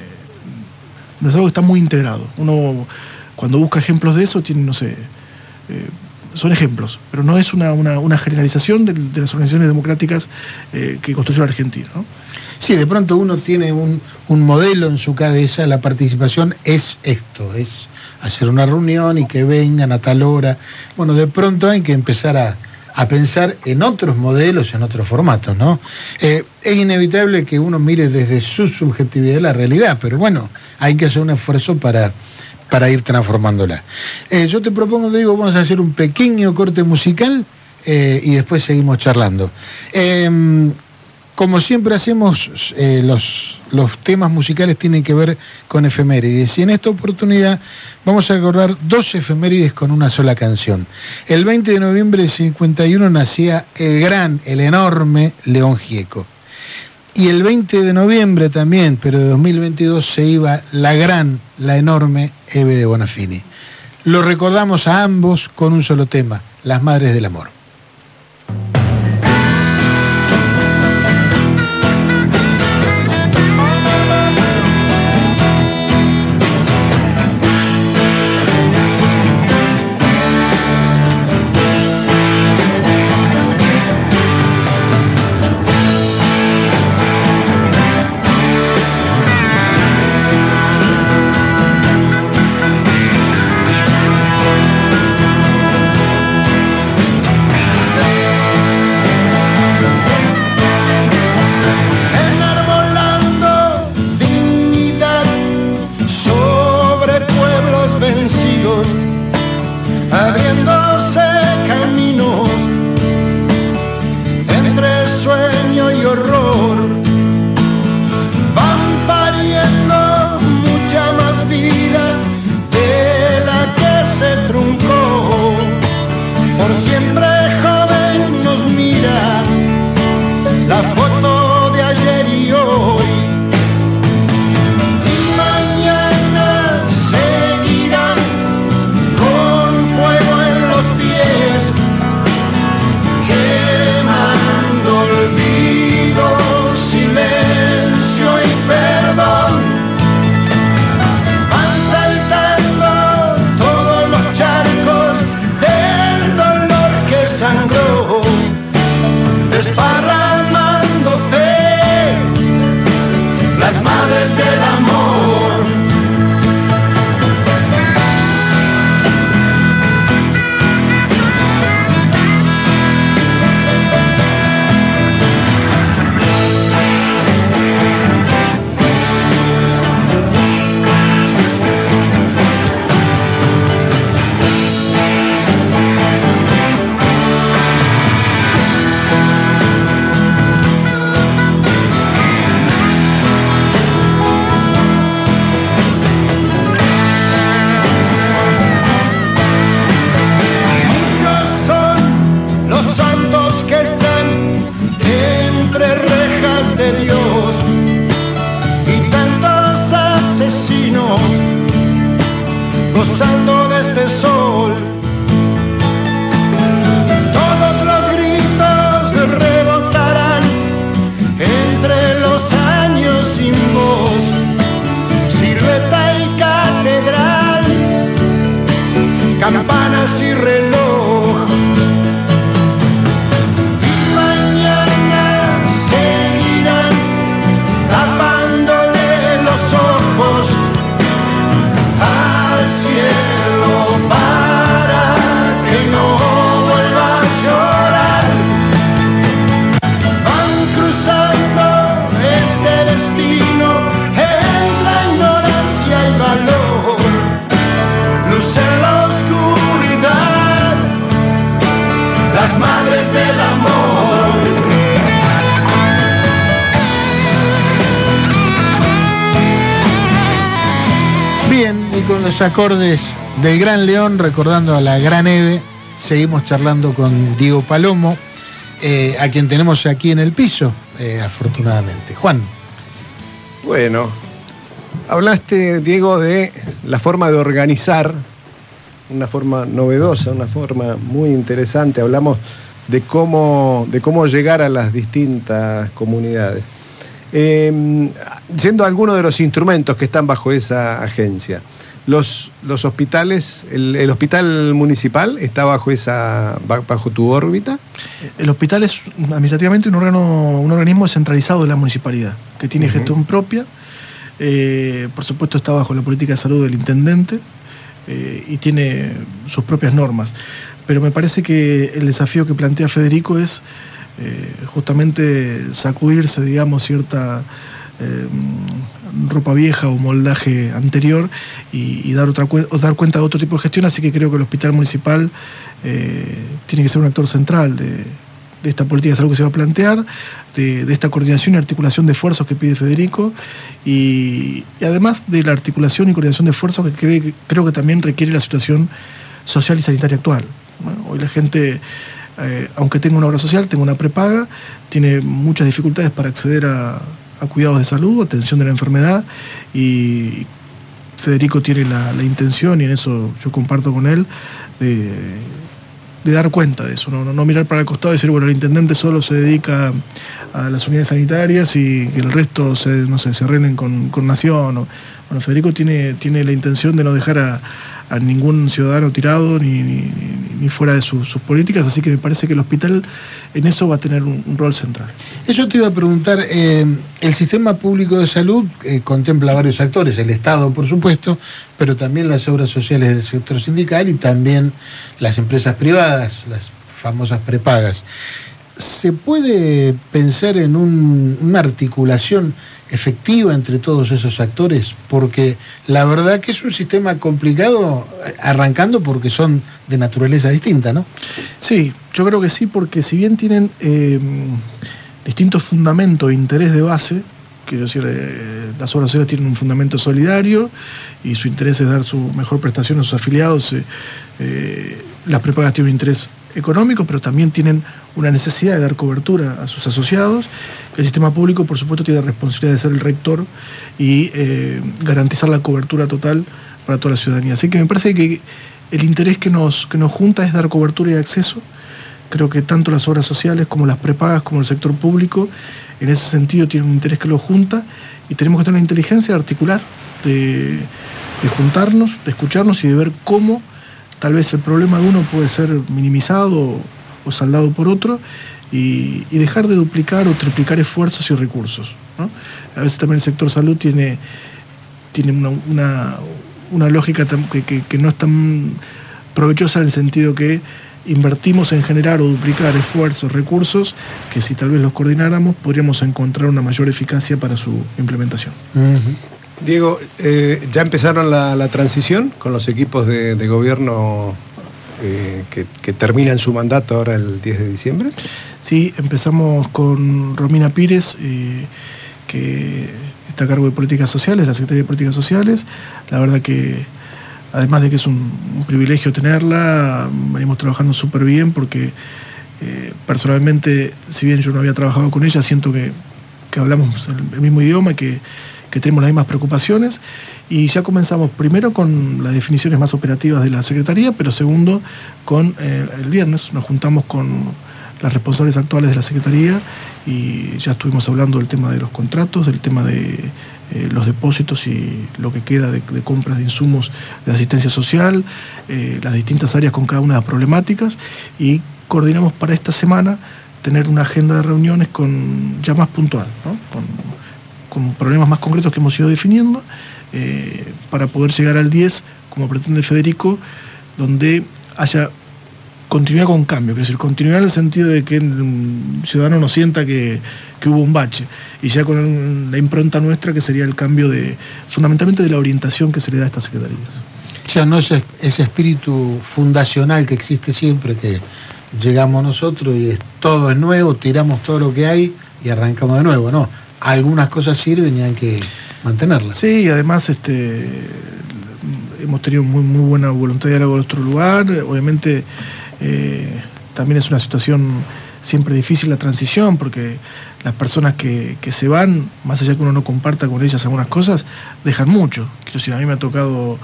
es algo que está muy integrado. Uno, cuando busca ejemplos de eso, tiene, no sé, eh, son ejemplos, pero no es una, una, generalización de, de, las organizaciones democráticas eh, que construyó la Argentina. ¿no? Sí, de pronto uno tiene un, un, modelo en su cabeza, la participación es esto, es hacer una reunión y que vengan a tal hora. Bueno, de pronto hay que empezar a, a pensar en otros modelos, en otros formatos, ¿no? Eh, es inevitable que uno mire desde su subjetividad la realidad, pero bueno, hay que hacer un esfuerzo para, para ir transformándola. Eh, yo te propongo, Diego, vamos a hacer un pequeño corte musical eh, y después seguimos charlando. Como siempre hacemos, eh, los, los temas musicales tienen que ver con efemérides. Y en esta oportunidad vamos a recordar dos efemérides con una sola canción. El 20 de noviembre de 51 nacía el gran, el enorme León Gieco. Y el 20 de noviembre también, pero de 2022, se iba la gran, la enorme Eve de Bonafini. Lo recordamos a ambos con un solo tema, Las Madres del Amor. Acordes del Gran León, recordando a la Gran Eve. Seguimos charlando con Diego Palomo, eh, a quien tenemos aquí en el piso, eh, afortunadamente. Juan. Bueno, hablaste, Diego, de la forma de organizar una forma novedosa, una forma muy interesante. Hablamos de cómo, de cómo llegar a las distintas comunidades. Eh, yendo algunos de los instrumentos que están bajo esa agencia. Los, los hospitales, el, hospital municipal está bajo esa bajo tu órbita. El hospital es administrativamente un órgano, un organismo descentralizado de la municipalidad, que tiene gestión propia. Eh, por supuesto está bajo la política de salud del intendente eh, y tiene sus propias normas. Pero me parece que el desafío que plantea Federico es eh, justamente sacudirse, digamos, cierta eh, ropa vieja o moldaje anterior y, dar, otra, dar cuenta de otro tipo de gestión, así que creo que el hospital municipal eh, tiene que ser un actor central de, esta política de salud que se va a plantear, de, esta coordinación y articulación de esfuerzos que pide Federico, y, además de la articulación y coordinación de esfuerzos que creo que también requiere la situación social y sanitaria actual. Hoy la gente eh, aunque tenga una obra social, tenga una prepaga, tiene muchas dificultades para acceder a, cuidados de salud, atención de la enfermedad y Federico tiene la, intención, y en eso yo comparto con él, de, dar cuenta de eso, no, mirar para el costado y decir, bueno, el intendente solo se dedica a las unidades sanitarias y que el resto se, no sé, se arreglen con, Nación. Bueno, Federico tiene, tiene la intención de no dejar a, ningún ciudadano tirado ni, ni, fuera de sus políticas, así que me parece que el hospital en eso va a tener un, rol central. Eso te iba a preguntar, eh, el sistema público de salud eh, contempla varios actores, el Estado por supuesto, pero también las obras sociales del sector sindical y también las empresas privadas, las famosas prepagas. ¿Se puede pensar en una articulación efectiva entre todos esos actores, porque la verdad que es un sistema complicado, arrancando porque son de naturaleza distinta, ¿no? Sí, yo creo que sí, porque si bien tienen eh, distintos fundamentos e interés de base, quiero decir, eh, las obras sociales tienen un fundamento solidario y su interés es dar su mejor prestación a sus afiliados, eh, las prepagas tienen un interés económico, pero también tienen una necesidad de dar cobertura a sus asociados. El sistema público, por supuesto, tiene la responsabilidad de ser el rector y eh, garantizar la cobertura total para toda la ciudadanía. Así que me parece que el interés que nos, que nos junta es dar cobertura y acceso. Creo que tanto las obras sociales como las prepagas como el sector público, en ese sentido, tienen un interés que los junta y tenemos que tener la inteligencia de articular, de juntarnos, de escucharnos y de ver cómo tal vez el problema de uno puede ser minimizado o, saldado por otro y, dejar de duplicar o triplicar esfuerzos y recursos. A veces también el sector salud tiene, tiene una, una, lógica que, que, no es tan provechosa en el sentido que invertimos en generar o duplicar esfuerzos, recursos, que si tal vez los coordináramos podríamos encontrar una mayor eficacia para su implementación. Diego, eh, ¿ya empezaron la, transición con los equipos de, gobierno eh, que, terminan su mandato ahora el 10 de diciembre? Sí, empezamos con Romina Pires, eh, que está a cargo de Políticas Sociales, la Secretaría de Políticas Sociales. La verdad que, además de que es un, privilegio tenerla, venimos trabajando súper bien porque personalmente, si bien yo no había trabajado con ella, siento que, hablamos el mismo idioma, que que tenemos las mismas preocupaciones y ya comenzamos primero con las definiciones más operativas de la Secretaría, pero segundo con eh, el viernes nos juntamos con las responsables actuales de la Secretaría y ya estuvimos hablando del tema de los contratos, del tema de eh, los depósitos y lo que queda de, compras de insumos de asistencia social, eh, las distintas áreas con cada una de las problemáticas y coordinamos para esta semana tener una agenda de reuniones con ya más puntual, ¿no? Con problemas más concretos que hemos ido definiendo, eh, para poder llegar al 10, como pretende Federico, donde haya continuidad con cambio, es decir, continuidad en el sentido de que el ciudadano no sienta que, hubo un bache, y ya con la impronta nuestra que sería el cambio de, fundamentalmente de la orientación que se le da a estas secretarías. Ya no es ese espíritu fundacional que existe siempre, que llegamos nosotros y es, todo es nuevo, tiramos todo lo que hay y arrancamos de nuevo, ¿no? Algunas cosas sirven y hay que mantenerlas. Sí, además este hemos tenido muy, muy buena voluntad de diálogo en otro lugar. Obviamente eh, también es una situación siempre difícil la transición porque las personas que, se van, más allá que uno no comparta con ellas algunas cosas, dejan mucho. Quiero decir, a mí me ha tocado um,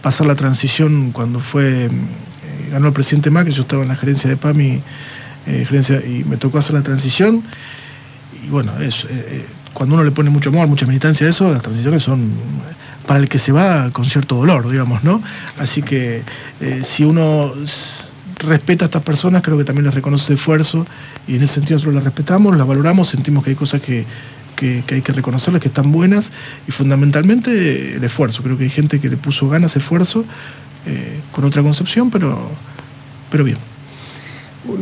pasar la transición cuando fue ganó el presidente Macri, yo estaba en la gerencia de PAMI gerencia, y me tocó hacer la transición. Y bueno, es, cuando uno le pone mucho amor, mucha militancia a eso, las transiciones son para el que se va con cierto dolor, digamos, ¿no? Así que si uno respeta a estas personas, creo que también les reconoce esfuerzo y en ese sentido nosotros las respetamos, las valoramos, sentimos que hay cosas que, hay que reconocerles, que están buenas y fundamentalmente el esfuerzo. Creo que hay gente que le puso ganas, esfuerzo, eh, con otra concepción, pero, pero bien.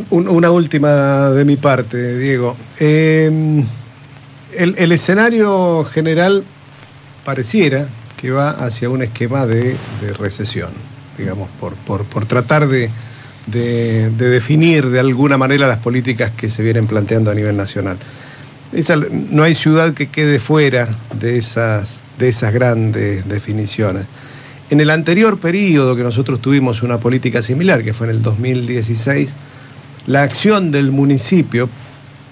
Una última de mi parte, Diego. Em, el, escenario general pareciera que va hacia un esquema de, recesión, digamos, por, por tratar de de, definir de alguna manera las políticas que se vienen planteando a nivel nacional. no hay ciudad que quede fuera de esas, de esas grandes definiciones. En el anterior periodo que nosotros tuvimos una política similar, que fue en el 2016, la acción del municipio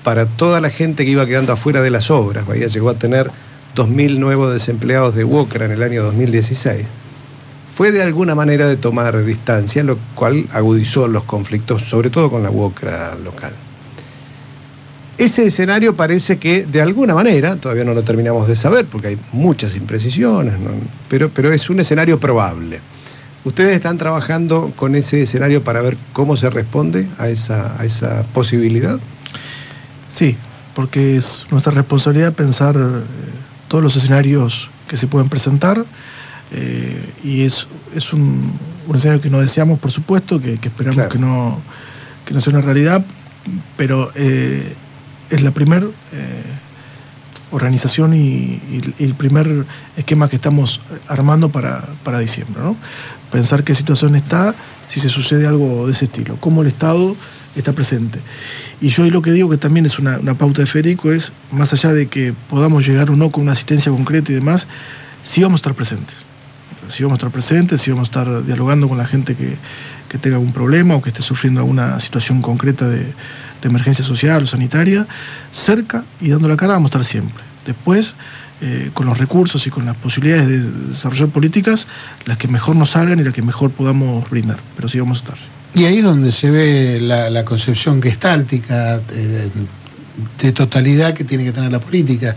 para toda la gente que iba quedando afuera de las obras, Bahía llegó a tener 2.000 nuevos desempleados de Wokra en el año 2016 fue de alguna manera de tomar distancia, lo cual agudizó los conflictos, sobre todo con la UOCRA local. Ese escenario parece que de alguna manera, todavía no lo terminamos de saber porque hay muchas imprecisiones, pero, pero es un escenario probable. ¿Ustedes están trabajando con ese escenario para ver cómo se responde a esa, a esa posibilidad? Sí, porque es nuestra responsabilidad pensar eh, todos los escenarios que se pueden presentar eh, y es, es un, escenario que no deseamos, por supuesto, que, esperamos que, no, que no sea una realidad, pero eh, es la primera eh, organización y, el primer esquema que estamos armando para, para diciembre. ¿no? Pensar qué situación está si se sucede algo de ese estilo, cómo el Estado está presente. Y yo hoy lo que digo que también es una, pauta de Federico es, más allá de que podamos llegar o no con una asistencia concreta y demás, sí vamos a estar presentes si vamos a estar presentes, si vamos a estar dialogando con la gente que, tenga algún problema o que esté sufriendo alguna situación concreta de, emergencia social o sanitaria, cerca y dando la cara vamos a estar siempre. Después, eh, con los recursos y con las posibilidades de desarrollar políticas, las que mejor nos salgan y las que mejor podamos brindar, pero sí vamos a estar. Y ahí es donde se ve la, concepción gestáltica, eh, de totalidad que tiene que tener la política.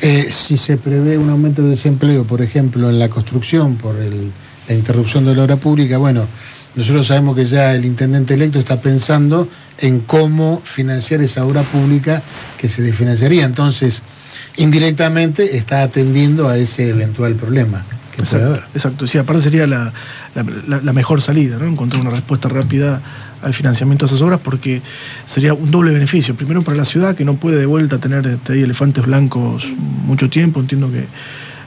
Eh, si se prevé un aumento de desempleo, por ejemplo, en la construcción por la interrupción de la obra pública, bueno, nosotros sabemos que ya el intendente electo está pensando en cómo financiar esa obra pública que se desfinanciaría. Entonces, indirectamente está atendiendo a ese eventual problema. Que exacto, puede haber. exacto, sí, aparte sería la, la mejor salida, ¿no? Encontrar una respuesta rápida al financiamiento de esas obras porque sería un doble beneficio. Primero para la ciudad, que no puede de vuelta tener este, ahí elefantes blancos mucho tiempo, entiendo que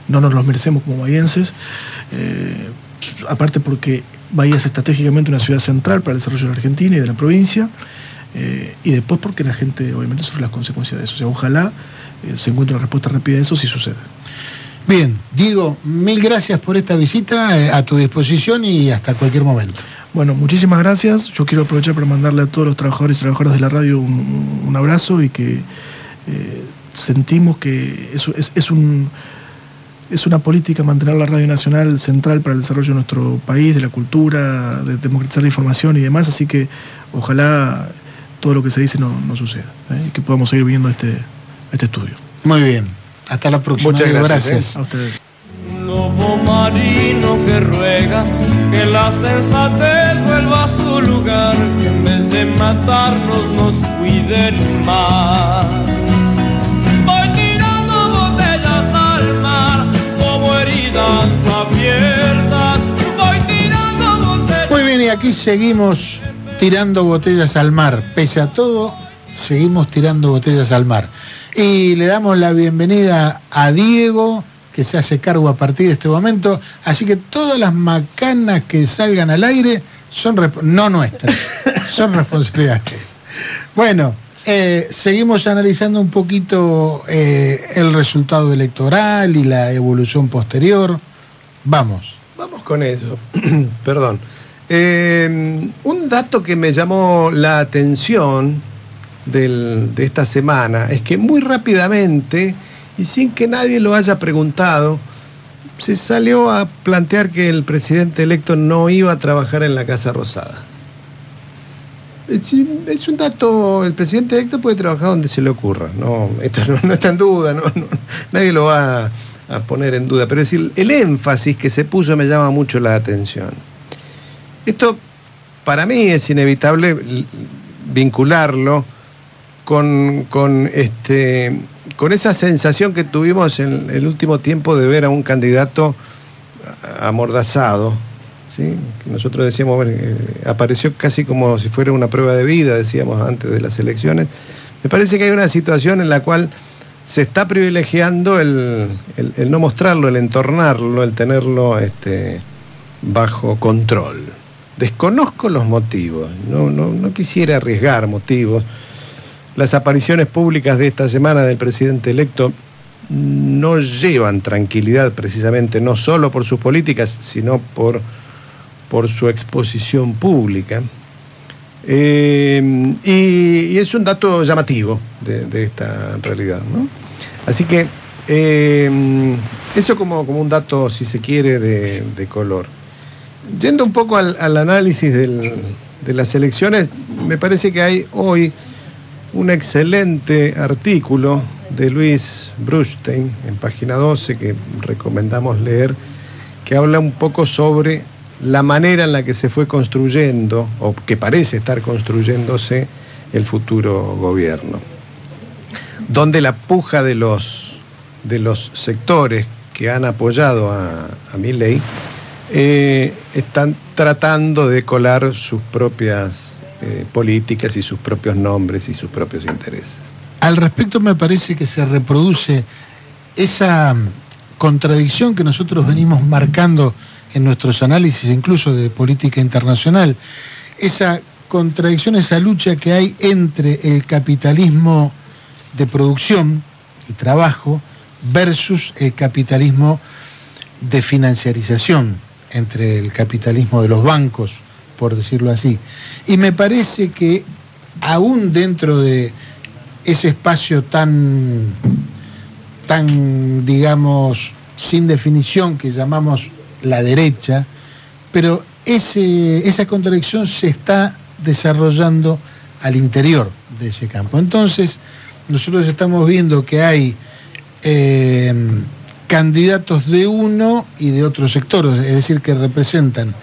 no nos los merecemos como bahienses. Eh, aparte porque Bahía es estratégicamente una ciudad central para el desarrollo de la Argentina y de la provincia. Eh, y después porque la gente obviamente sufre las consecuencias de eso. O sea, ojalá eh, se encuentre una respuesta rápida de eso si sucede. Bien, Diego, mil gracias por esta visita, a tu disposición y hasta cualquier momento. Bueno, muchísimas gracias. Yo quiero aprovechar para mandarle a todos los trabajadores y trabajadoras de la radio un, abrazo y que eh, sentimos que es, es, un, es una política mantener la radio nacional central para el desarrollo de nuestro país, de la cultura, de democratizar la información y demás. Así que ojalá todo lo que se dice no, suceda ¿eh? y que podamos seguir viendo este, este estudio. Muy bien. Hasta la próxima. Muchas gracias. ¿eh? A ustedes lobo marino que ruega que la sensatez vuelva a su lugar, que en vez de matarnos nos cuiden más. Voy aquí seguimos tirando botellas al mar. Pese a todo, seguimos tirando botellas al mar. Y le damos la bienvenida a Diego que se hace cargo a partir de este momento. Así que todas las macanas que salgan al aire son no nuestras, son responsabilidades. Bueno, eh, seguimos analizando un poquito eh, el resultado electoral y la evolución posterior. Vamos. Vamos con eso. Perdón. Eh, un dato que me llamó la atención de esta semana es que muy rápidamente y sin que nadie lo haya preguntado, se salió a plantear que el presidente electo no iba a trabajar en la Casa Rosada. Es, un dato, el presidente electo puede trabajar donde se le ocurra, no, esto no, no está en duda, no, no, nadie lo va a, a poner en duda, pero es decir, el énfasis que se puso me llama mucho la atención. Esto para mí es inevitable vincularlo con, con, este, con esa sensación que tuvimos en el último tiempo de ver a un candidato amordazado, ¿sí? nosotros decíamos, bueno, eh, apareció casi como si fuera una prueba de vida, decíamos antes de las elecciones. Me parece que hay una situación en la cual se está privilegiando el, el- el no mostrarlo, el entornarlo, el tenerlo este, bajo control. Desconozco los motivos, no, no, no quisiera arriesgar motivos. Las apariciones públicas de esta semana del presidente electo no llevan tranquilidad precisamente, no solo por sus políticas, sino por, por su exposición pública. Eh, y, es un dato llamativo de, esta realidad. ¿no? Así que eh, eso como, un dato, si se quiere, de color. Yendo un poco al, análisis de las elecciones, me parece que hay hoy un excelente artículo de Luis Brustein en página 12 que recomendamos leer, que habla un poco sobre la manera en la que se fue construyendo, o que parece estar construyéndose, el futuro gobierno. Donde la puja de los, sectores que han apoyado a, a Milei eh, están tratando de colar sus propias eh, políticas y sus propios nombres y sus propios intereses. Al respecto me parece que se reproduce esa mm, contradicción que nosotros venimos marcando en nuestros análisis incluso de política internacional, esa contradicción, esa lucha que hay entre el capitalismo de producción y trabajo versus el capitalismo de financiarización, entre el capitalismo de los bancos, por decirlo así. Y me parece que aún dentro de ese espacio tan, tan, digamos, sin definición que llamamos la derecha, pero ese, esa contradicción se está desarrollando al interior de ese campo. Entonces, nosotros estamos viendo que hay eh, candidatos de uno y de otro sector, es decir, que representan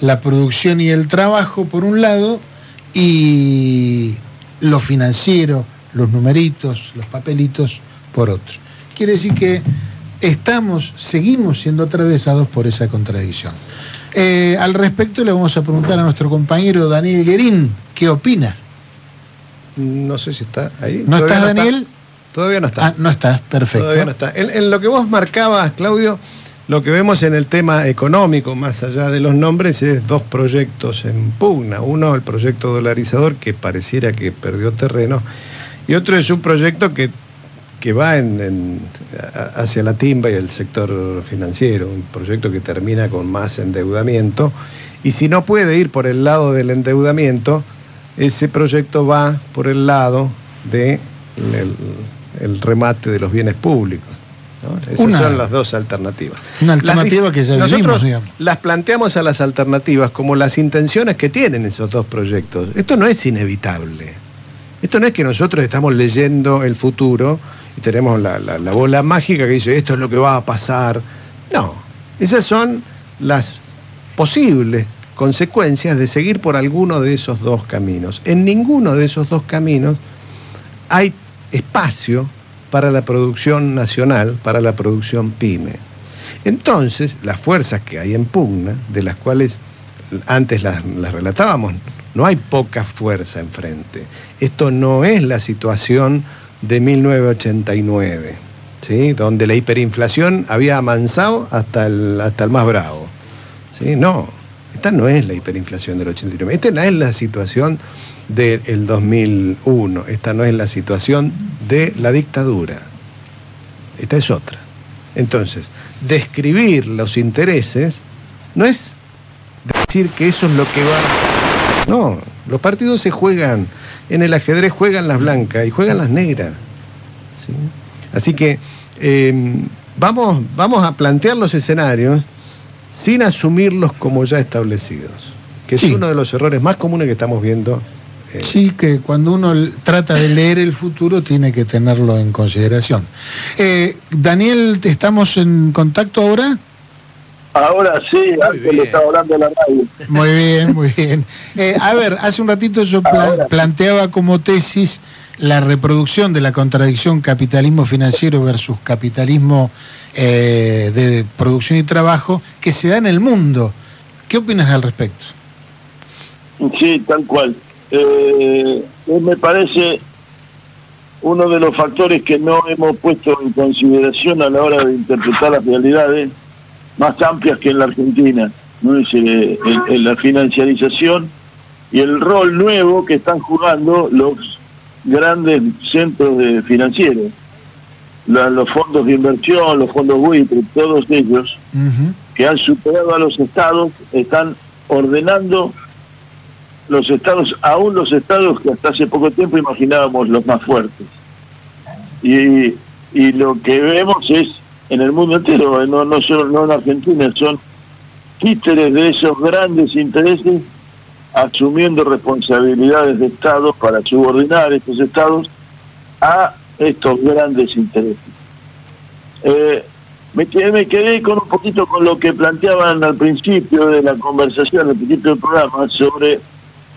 la producción y el trabajo por un lado y lo financiero, los numeritos, los papelitos por otro. Quiere decir que estamos, seguimos siendo atravesados por esa contradicción. Eh, al respecto le vamos a preguntar a nuestro compañero Daniel Guerín, ¿qué opina? No sé si está ahí. ¿No estás, está. Daniel? Todavía no está. Ah, no estás, perfecto. Todavía no está. En, en lo que vos marcabas, Claudio, lo que vemos en el tema económico, más allá de los nombres, es dos proyectos en pugna. Uno, el proyecto dolarizador, que pareciera que perdió terreno, y otro es un proyecto que, que va en- en- a- hacia la timba y el sector financiero, un proyecto que termina con más endeudamiento, y si no puede ir por el lado del endeudamiento, ese proyecto va por el lado de el, el remate de los bienes públicos. ¿no? Esas Una- son las dos alternativas. Una alternativa que ya Nosotros vivimos, digamos. las planteamos a las alternativas como las intenciones que tienen esos dos proyectos. Esto no es inevitable. Esto no es que nosotros estamos leyendo el futuro y tenemos la, la- la bola mágica que dice esto es lo que va a pasar. No, esas son las posibles consecuencias de seguir por alguno de esos dos caminos. En ninguno de esos dos caminos hay espacio para la producción nacional, para la producción pyme. Entonces, las fuerzas que hay en pugna, de las cuales antes las, las relatábamos, no hay poca fuerza enfrente. Esto no es la situación de 1989, ¿sí? donde la hiperinflación había amansado hasta el, hasta el más bravo. ¿sí? No, esta no es la hiperinflación del 89, esta no es la situación del 2001, esta no es la situación de la dictadura, esta es otra. Entonces, describir los intereses no es decir que eso es lo que va... No, los partidos se juegan, en el ajedrez juegan las blancas y juegan las negras. ¿sí? Así que eh, vamos, vamos a plantear los escenarios sin asumirlos como ya establecidos, que Sí. es uno de los errores más comunes que estamos viendo. Eh, Sí, que cuando uno trata de leer el futuro tiene que tenerlo en consideración. Eh, Daniel, ¿te ¿estamos en contacto ahora? Ahora sí, antes le estaba hablando la radio. Muy bien, muy bien. Eh, a ver, hace un ratito yo pla- planteaba como tesis la reproducción de la contradicción capitalismo financiero versus capitalismo eh, de producción y trabajo que se da en el mundo. ¿Qué opinas al respecto? Sí, tal cual. Eh, me parece uno de los factores que no hemos puesto en consideración a la hora de interpretar las realidades más amplias que en la Argentina, ¿no? es eh, el- el- la financiarización y el rol nuevo que están jugando los grandes centros de financieros, La- los fondos de inversión, los fondos buitre, todos ellos que han superado a los estados, están ordenando los estados, aún los estados que hasta hace poco tiempo imaginábamos los más fuertes. Y, y lo que vemos es en el mundo entero, no, no solo no en Argentina, son títeres de esos grandes intereses asumiendo responsabilidades de estados para subordinar estos estados a estos grandes intereses. Eh, me quedé, me quedé con un poquito con lo que planteaban al principio de la conversación, al principio del programa, sobre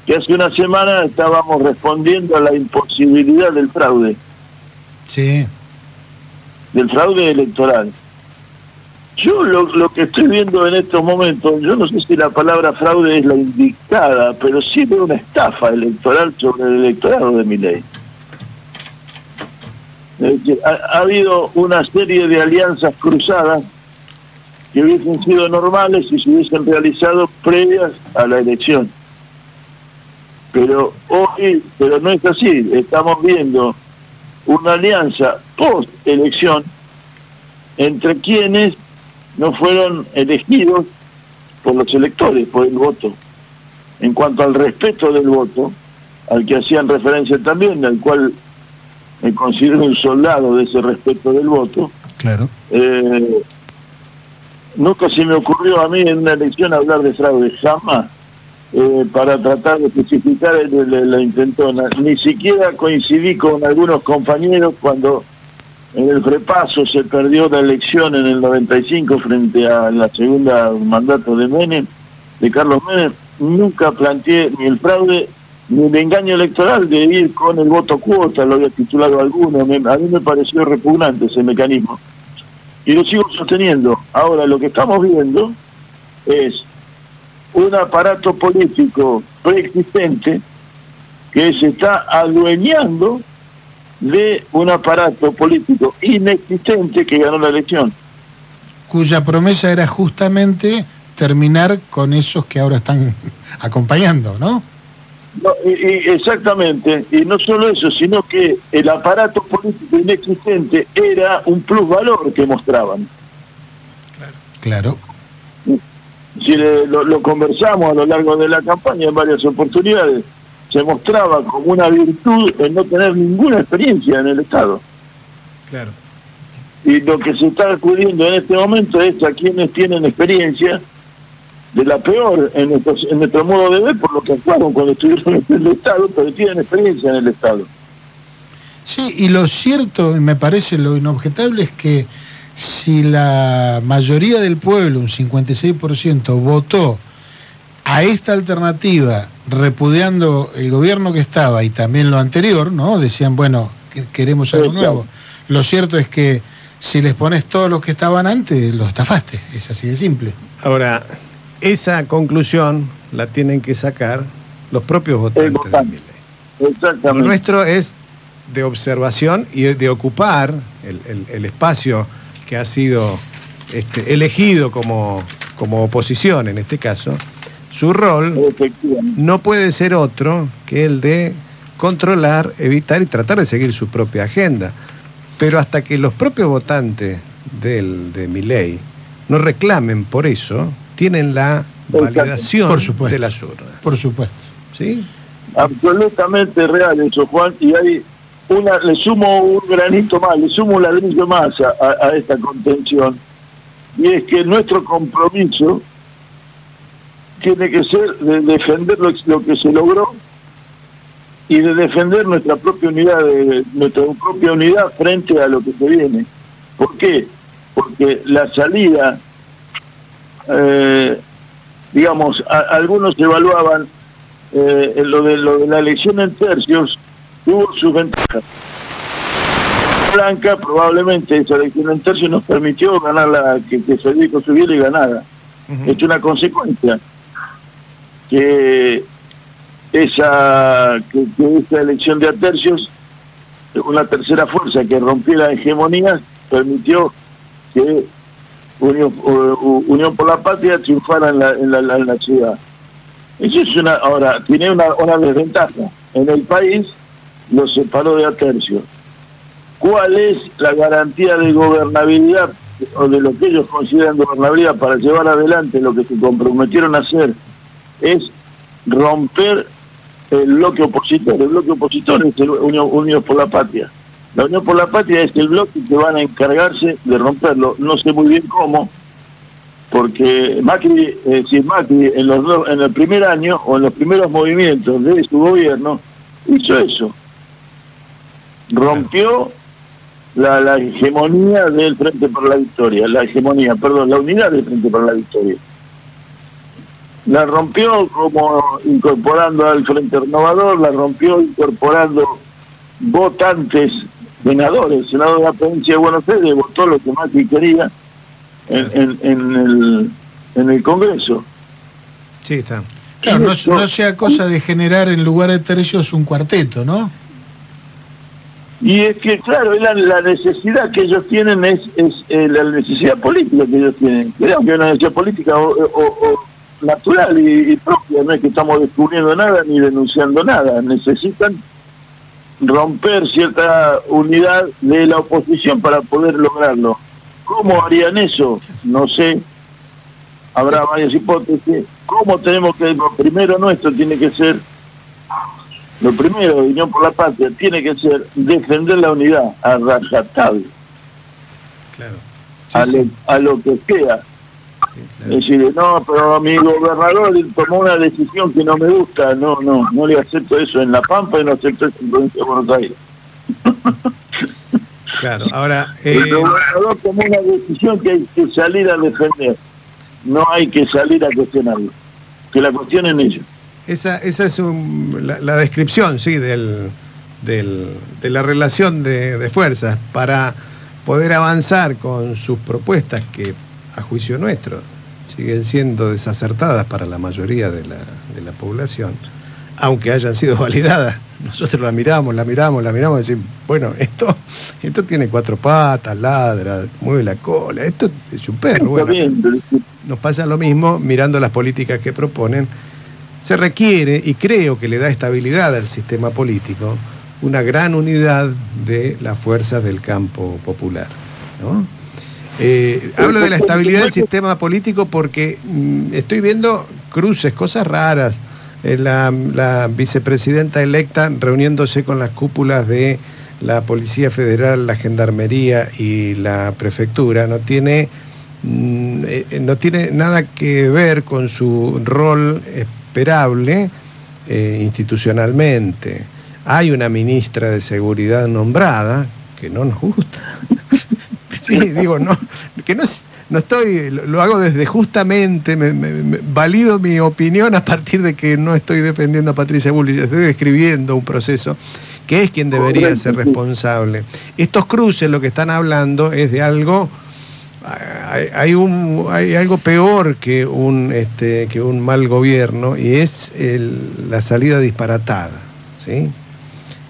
que hace una semana estábamos respondiendo a la imposibilidad del fraude, Sí. del fraude electoral. Yo lo, lo que estoy viendo en estos momentos, yo no sé si la palabra fraude es la indicada, pero sí veo una estafa electoral sobre el electorado de mi ley. Ha, ha habido una serie de alianzas cruzadas que hubiesen sido normales si se hubiesen realizado previas a la elección. Pero hoy, pero no es así, estamos viendo una alianza post elección entre quienes no fueron elegidos por los electores, por el voto. En cuanto al respeto del voto, al que hacían referencia también, al cual me considero un soldado de ese respeto del voto, Claro. eh, nunca se me ocurrió a mí en una elección hablar de fraude, jamás, eh, para tratar de especificar la intentona. Ni siquiera coincidí con algunos compañeros cuando en el repaso se perdió la elección en el 95 frente a la segunda mandato de Menem, de Carlos Menem. Nunca planteé ni el fraude ni el engaño electoral de ir con el voto cuota, lo había titulado alguno. A mí me pareció repugnante ese mecanismo y lo sigo sosteniendo. Ahora, lo que estamos viendo es un aparato político preexistente que se está adueñando de un aparato político inexistente que ganó la elección. Cuya promesa era justamente terminar con esos que ahora están acompañando, ¿no? No, y- y exactamente, y no solo eso, sino que el aparato político inexistente era un plusvalor que mostraban. Claro. Si le- lo, lo conversamos a lo largo de la campaña en varias oportunidades, se mostraba como una virtud el no tener ninguna experiencia en el Estado. Claro. Y lo que se está acudiendo en este momento es a quienes tienen experiencia de la peor en nuestro, en nuestro modo de ver, por lo que actuaron cuando estuvieron en el Estado, pero tienen experiencia en el Estado. Sí, y lo cierto, y me parece lo inobjetable, es que si la mayoría del pueblo, un 56%, votó a esta alternativa repudiando el gobierno que estaba y también lo anterior, ¿no? Decían, bueno, que- queremos algo nuevo. Lo cierto es que si les pones todos los que estaban antes, los estafaste. Es así de simple. Ahora, esa conclusión la tienen que sacar los propios votantes. de. Milei. Lo Exactamente. nuestro es de observación y de ocupar el, el- el espacio que ha sido este, elegido como, como oposición en este caso. Su rol no puede ser otro que el de controlar, evitar y tratar de seguir su propia agenda. Pero hasta que los propios votantes del, de mi ley no reclamen por eso, tienen la validación Por supuesto. de las urnas. Por supuesto. ¿Sí? absolutamente real eso, Juan, y hay una, le sumo un granito más, le sumo un ladrillo más a, esta contención, y es que nuestro compromiso tiene que ser de defender lo, lo que se logró y de defender nuestra propia unidad, de, nuestra propia unidad frente a lo que se viene. ¿Por qué? Porque la salida, eh, digamos, a- algunos evaluaban eh, lo de lo de la elección en tercios, tuvo sus ventajas. Blanca, probablemente esa elección en tercios nos permitió ganar la, que, que Federico subiera y ganara. Es una consecuencia que esa que, que esa elección de a tercios, una tercera fuerza que rompió la hegemonía, permitió que Unión, Unión por la Patria triunfara en la, en la, en la ciudad. Eso es una, ahora, tiene una, una desventaja. En el país lo separó de a tercios. ¿Cuál es la garantía de gobernabilidad o de lo que ellos consideran gobernabilidad para llevar adelante lo que se comprometieron a hacer? Es romper el bloque opositor. El bloque opositor es el Unión, por la Patria. La Unión por la Patria es el bloque que van a encargarse de romperlo. No sé muy bien cómo, porque Macri, eh, si Macri en, los en el primer año o en los primeros movimientos de su gobierno hizo eso. Rompió la, la hegemonía del Frente por la Victoria, la hegemonía, perdón, la unidad del Frente por la Victoria. La rompió como incorporando al Frente Renovador, la rompió incorporando votantes, senadores. Senador de la provincia de Buenos Aires votó lo que Macri quería en, en, en el, en el Congreso. Sí, está. Claro, no, no sea cosa de generar en lugar de tercios un cuarteto, ¿no? Y es que, claro, la, la necesidad que ellos tienen es, eh, la necesidad política que ellos tienen. Creo que es una necesidad política o, natural y, y propia, no es que estamos descubriendo nada ni denunciando nada. Necesitan romper cierta unidad de la oposición para poder lograrlo. ¿Cómo harían eso? No sé. Habrá varias hipótesis. ¿Cómo tenemos que, primero nuestro tiene que ser lo primero, de Unión por la Patria, tiene que ser defender la unidad a rajatabla, Claro. a, lo, a lo que sea. Es decir, no, pero mi gobernador tomó una decisión que no me gusta, no, no, no le acepto eso en La Pampa y no acepto eso en Provincia de Buenos Aires. Claro, ahora, eh, El gobernador tomó una decisión que hay que salir a defender, no hay que salir a cuestionarlo, que la cuestionen ellos. Esa, esa es un- la, la descripción, sí, del, del- de la relación de, de fuerzas para poder avanzar con sus propuestas que, a juicio nuestro, siguen siendo desacertadas para la mayoría de la, de la población, aunque hayan sido validadas. Nosotros la miramos, la miramos, la miramos y decimos, bueno, esto, esto tiene cuatro patas, ladra, mueve la cola, esto es un perro. Bueno, nos pasa lo mismo mirando las políticas que proponen. Se requiere, y creo que le da estabilidad al sistema político, una gran unidad de las fuerzas del campo popular. ¿no? Eh, hablo de la estabilidad del sistema político porque mm, estoy viendo cruces, cosas raras. Eh, la, la vicepresidenta electa reuniéndose con las cúpulas de la Policía Federal, la Gendarmería y la Prefectura no tiene mm, eh, no tiene nada que ver con su rol esperable eh, institucionalmente. Hay una ministra de Seguridad nombrada que no nos gusta. sí, digo, no, que no, es- no estoy, lo, hago desde justamente, me, me- me- valido mi opinión a partir de que no estoy defendiendo a Patricia Bullrich, estoy describiendo un proceso que es quien debería ser responsable. Estos cruces lo que están hablando es de algo hay, hay un hay algo peor que un este que un mal gobierno y es el- la salida disparatada ¿sí?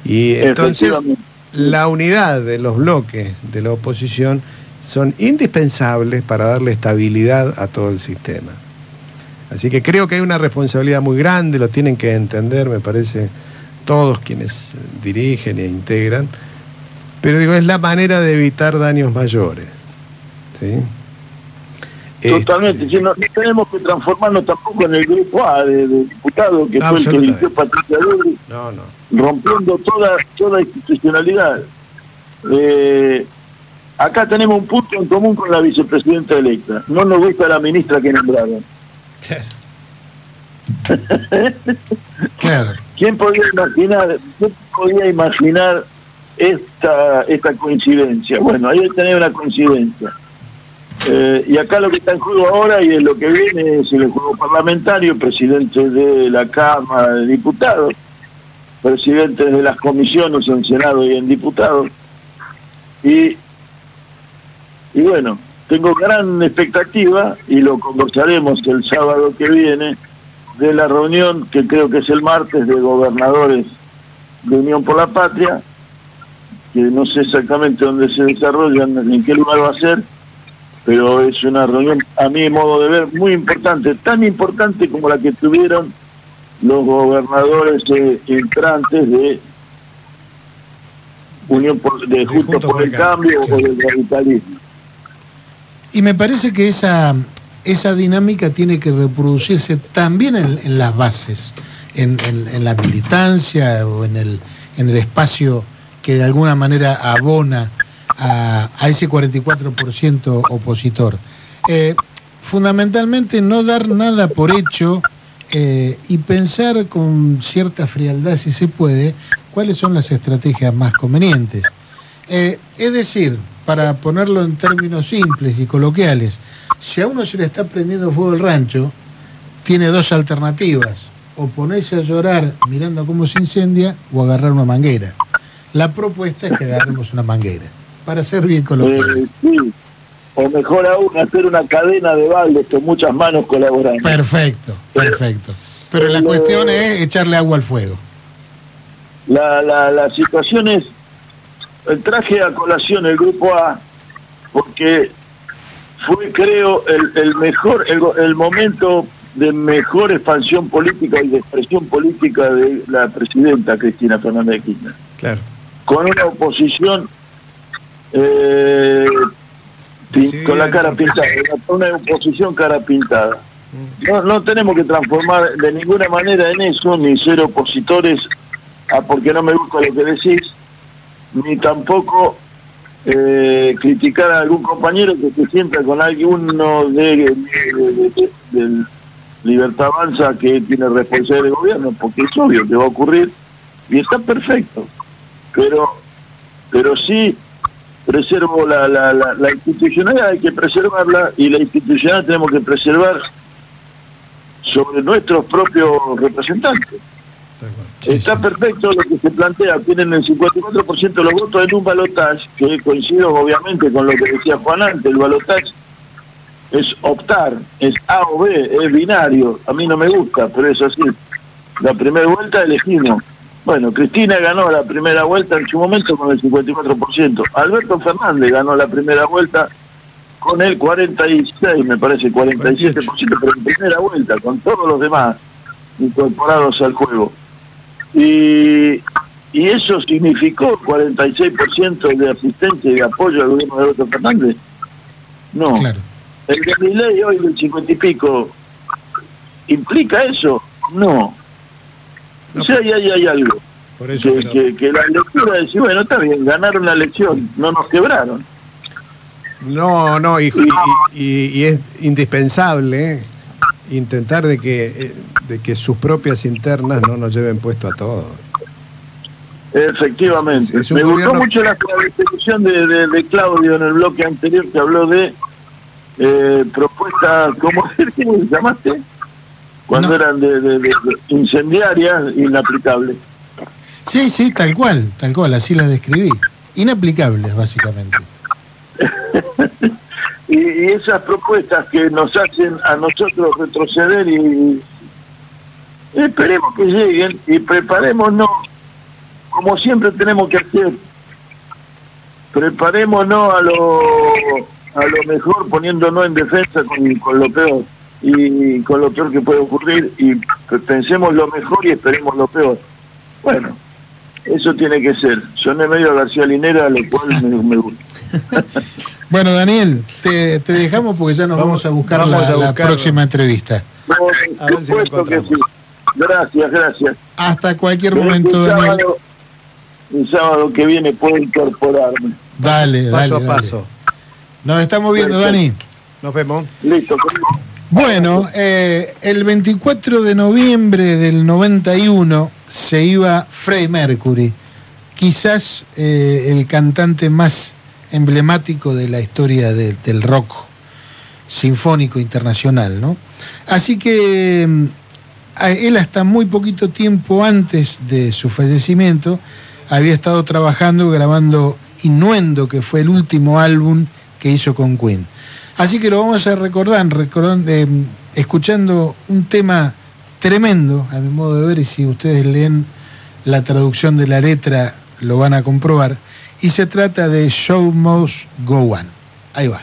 y entonces la unidad de los bloques de la oposición son indispensables para darle estabilidad a todo el sistema. Así que creo que hay una responsabilidad muy grande lo tienen que entender me parece todos quienes dirigen e integran pero digo es la manera de evitar daños mayores ¿sí? Totalmente, si no, no tenemos que transformarnos tampoco en el grupo A de, de diputados que No, fue el que eligió Patricia Bullrich, No, no. rompiendo toda, toda institucionalidad. Eh, acá tenemos un punto en común con la vicepresidenta electa. No nos gusta la ministra que nombraron. Claro. ¿Quién podía imaginar, quién podía imaginar esta, esta coincidencia? Bueno, ahí tenés una coincidencia. Eh, y acá lo que está en juego ahora y en lo que viene es el juego parlamentario, presidente de la Cámara de Diputados, presidentes de las comisiones en Senado y en Diputados. Y, y bueno, tengo gran expectativa y lo conversaremos el sábado que viene de la reunión que creo que es el martes de gobernadores de Unión por la Patria, que no sé exactamente dónde se desarrolla, ni en qué lugar va a ser, pero es una reunión, a mi modo de ver, muy importante, tan importante como la que tuvieron los gobernadores eh, entrantes de Unión por, de Juntos por, el Cambio o del radicalismo. Y me parece que esa, esa dinámica tiene que reproducirse también en, en las bases, en, en- en la militancia o en el, en el espacio que de alguna manera abona a, a ese 44% opositor. Eh, fundamentalmente no dar nada por hecho eh, y pensar con cierta frialdad, si se puede, cuáles son las estrategias más convenientes. Eh, es decir, para ponerlo en términos simples y coloquiales, si a uno se le está prendiendo fuego el rancho, tiene dos alternativas, o ponerse a llorar mirando cómo se incendia o agarrar una manguera. La propuesta es que agarremos una manguera, para ser bien Eh, coloquiales. sí. O mejor aún, hacer una cadena de baldes con muchas manos colaborando. Perfecto, perfecto. Pero la cuestión es echarle agua al fuego. La, la, la situación es, el traje a colación el grupo A, porque fue creo el, el mejor, el, el momento de mejor expansión política y de expresión política de la presidenta Cristina Fernández de Kirchner, Claro. con una oposición eh, Sí, con la cara pintada, una oposición cara pintada. No, no tenemos que transformar de ninguna manera en eso, ni ser opositores a porque no me gusta lo que decís, ni tampoco eh, criticar a algún compañero que se sienta con alguno de, de- de- de- del Libertad Avanza que tiene responsabilidad de gobierno, porque es obvio que va a ocurrir y está perfecto. Pero, pero sí preservo la, la, la, la institucionalidad, hay que preservarla y la institucionalidad tenemos que preservar sobre nuestros propios representantes. Sí, Está sí. perfecto lo que se plantea, tienen el 54% de los votos en un balotaje, que coincido obviamente con lo que decía Juan antes, el balotaje es optar, es A o B, es binario, a mí no me gusta, pero es así. La primera vuelta elegimos. Bueno, Cristina ganó la primera vuelta en su momento con el 54%. Alberto Fernández ganó la primera vuelta con el 46, me parece, 47%, pero en primera vuelta, con todos los demás incorporados al juego. Y, y eso significó 46% de asistencia y de apoyo al gobierno de Alberto Fernández. No. Claro. El de mi ley hoy del 50 y pico, ¿implica eso? No. O sea, ahí hay, hay algo. Por eso, Que, que, que la lectura es, bueno, está bien, ganaron la elección, no nos quebraron. No, no, y, y- y- y es indispensable eh, intentar de que, eh, de que sus propias internas no nos lleven puesto a todos. Efectivamente. Es- es Me gobierno- gustó mucho la, definición de, de- de Claudio en el bloque anterior que habló de eh, propuestas, ¿cómo ¿cómo se llamaste? Cuando No. eran de, de- incendiarias, inaplicables. Sí, sí, tal cual, tal cual, así la describí. Inaplicables, básicamente. Y, y esas propuestas que nos hacen a nosotros retroceder y esperemos que lleguen y preparémonos como siempre tenemos que hacer preparémonos a lo a lo mejor poniéndonos en defensa con, con lo peor y con lo peor que puede ocurrir y pensemos lo mejor y esperemos lo peor bueno eso tiene que ser soné medio a García Linera lo cual me, me gusta Bueno, Daniel, te, te dejamos porque ya nos vamos, Vamos- a buscar vamos la, a la buscarlo. próxima entrevista. Por A ver si lo supuesto que sí. Gracias, gracias. Hasta cualquier momento, que el Daniel. sábado, el sábado que viene puedo incorporarme. Dale, dale. Paso a dale. paso. Nos estamos viendo, Perfecto. Dani. Nos vemos. Listo. Bueno, eh, el 24 de noviembre del 91 se iba Freddie Mercury, quizás eh, el cantante más emblemático de la historia de- del rock sinfónico internacional, ¿no? Así que mm, él hasta muy poquito tiempo antes de su fallecimiento había estado trabajando, grabando Innuendo, que fue el último álbum que hizo con Queen. Así que lo vamos a recordar, recordando, eh, escuchando un tema tremendo, a mi modo de ver, y si ustedes leen la traducción de la letra lo van a comprobar, y se trata de Show Must Go On. Ahí va.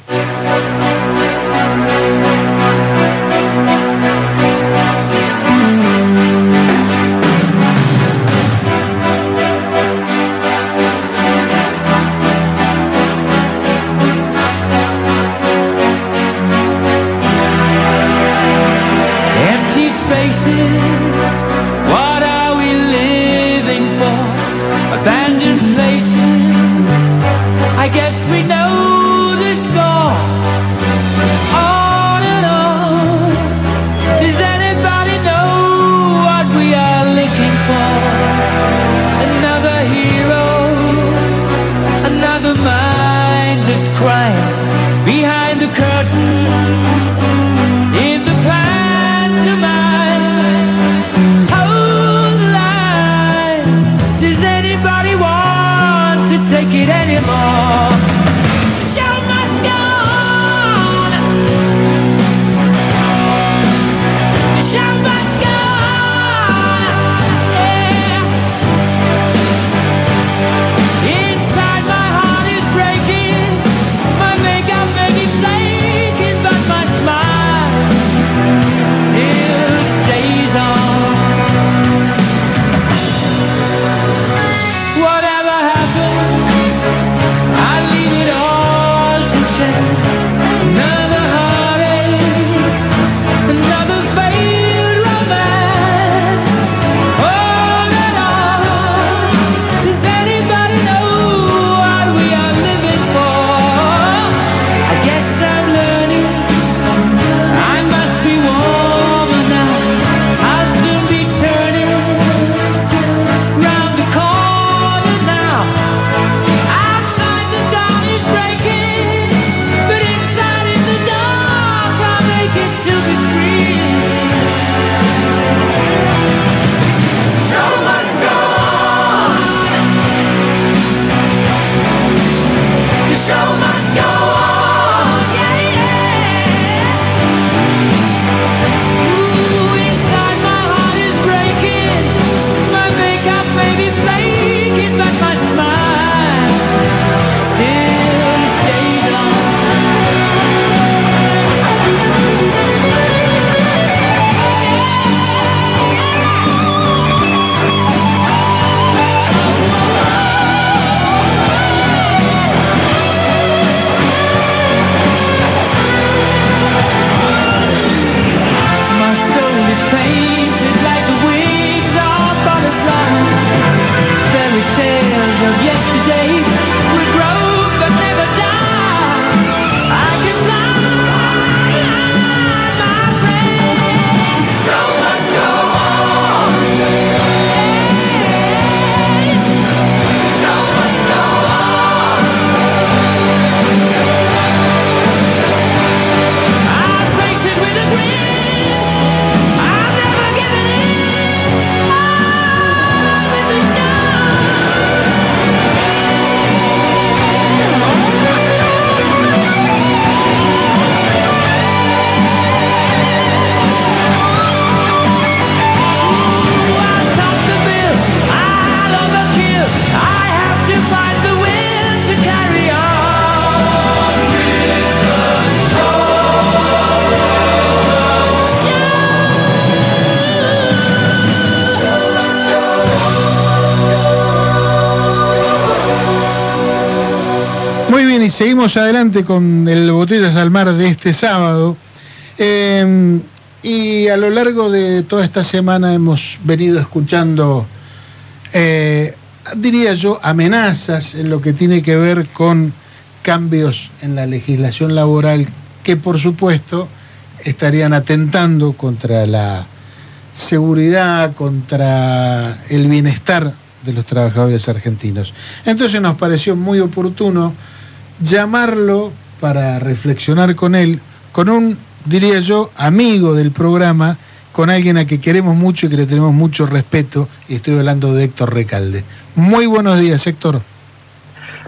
Adelante con el Botellas al Mar de este sábado. Eh, y a lo largo de toda esta semana hemos venido escuchando, eh, diría yo, amenazas en lo que tiene que ver con cambios en la legislación laboral que por supuesto estarían atentando contra la seguridad, contra el bienestar de los trabajadores argentinos. Entonces nos pareció muy oportuno llamarlo para reflexionar con él, con un, diría yo, amigo del programa, con alguien a que queremos mucho y que le tenemos mucho respeto, y estoy hablando de Héctor Recalde. Muy buenos días, Héctor.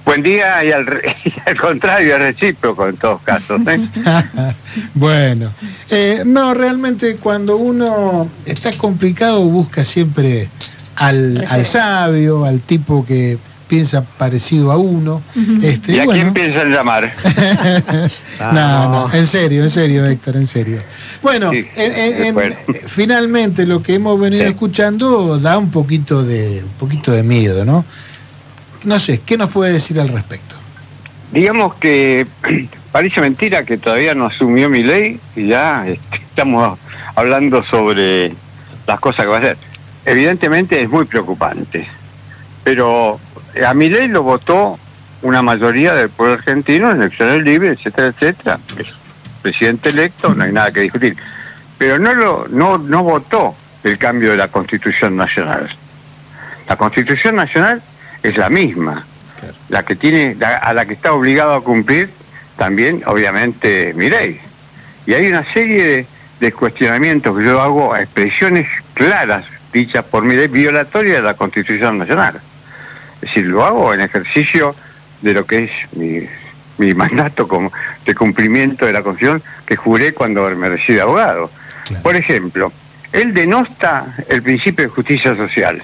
Buen día y al, re- y al contrario, es recíproco en todos casos. ¿eh? bueno, eh, no, realmente cuando uno está complicado busca siempre al, al sabio, al tipo que piensa parecido a uno. este, ¿Y a bueno. quién piensan llamar? no, no, en serio, en serio, Héctor, en serio. Bueno, Sí, en- en- en- bueno. finalmente lo que hemos venido Sí. escuchando da un poquito de un poquito de miedo, ¿no? No sé, ¿qué nos puede decir al respecto? Digamos que parece mentira que todavía no asumió mi ley y ya este, estamos hablando sobre las cosas que va a hacer. Evidentemente es muy preocupante, pero a mi ley lo votó una mayoría del pueblo argentino en elecciones libres, etcétera, etcétera. Es presidente electo, no hay nada que discutir. Pero no lo no no votó el cambio de la Constitución Nacional. La Constitución Nacional es la misma, la que tiene la- a la que está obligado a cumplir también obviamente mi ley. Y hay una serie de, de cuestionamientos que yo hago a expresiones claras dichas por mi ley violatorias de la Constitución Nacional. Es decir, lo hago en ejercicio de lo que es mi, mi mandato como de cumplimiento de la Constitución que juré cuando me recibí de abogado. Claro. Por ejemplo, él denosta el principio de justicia social,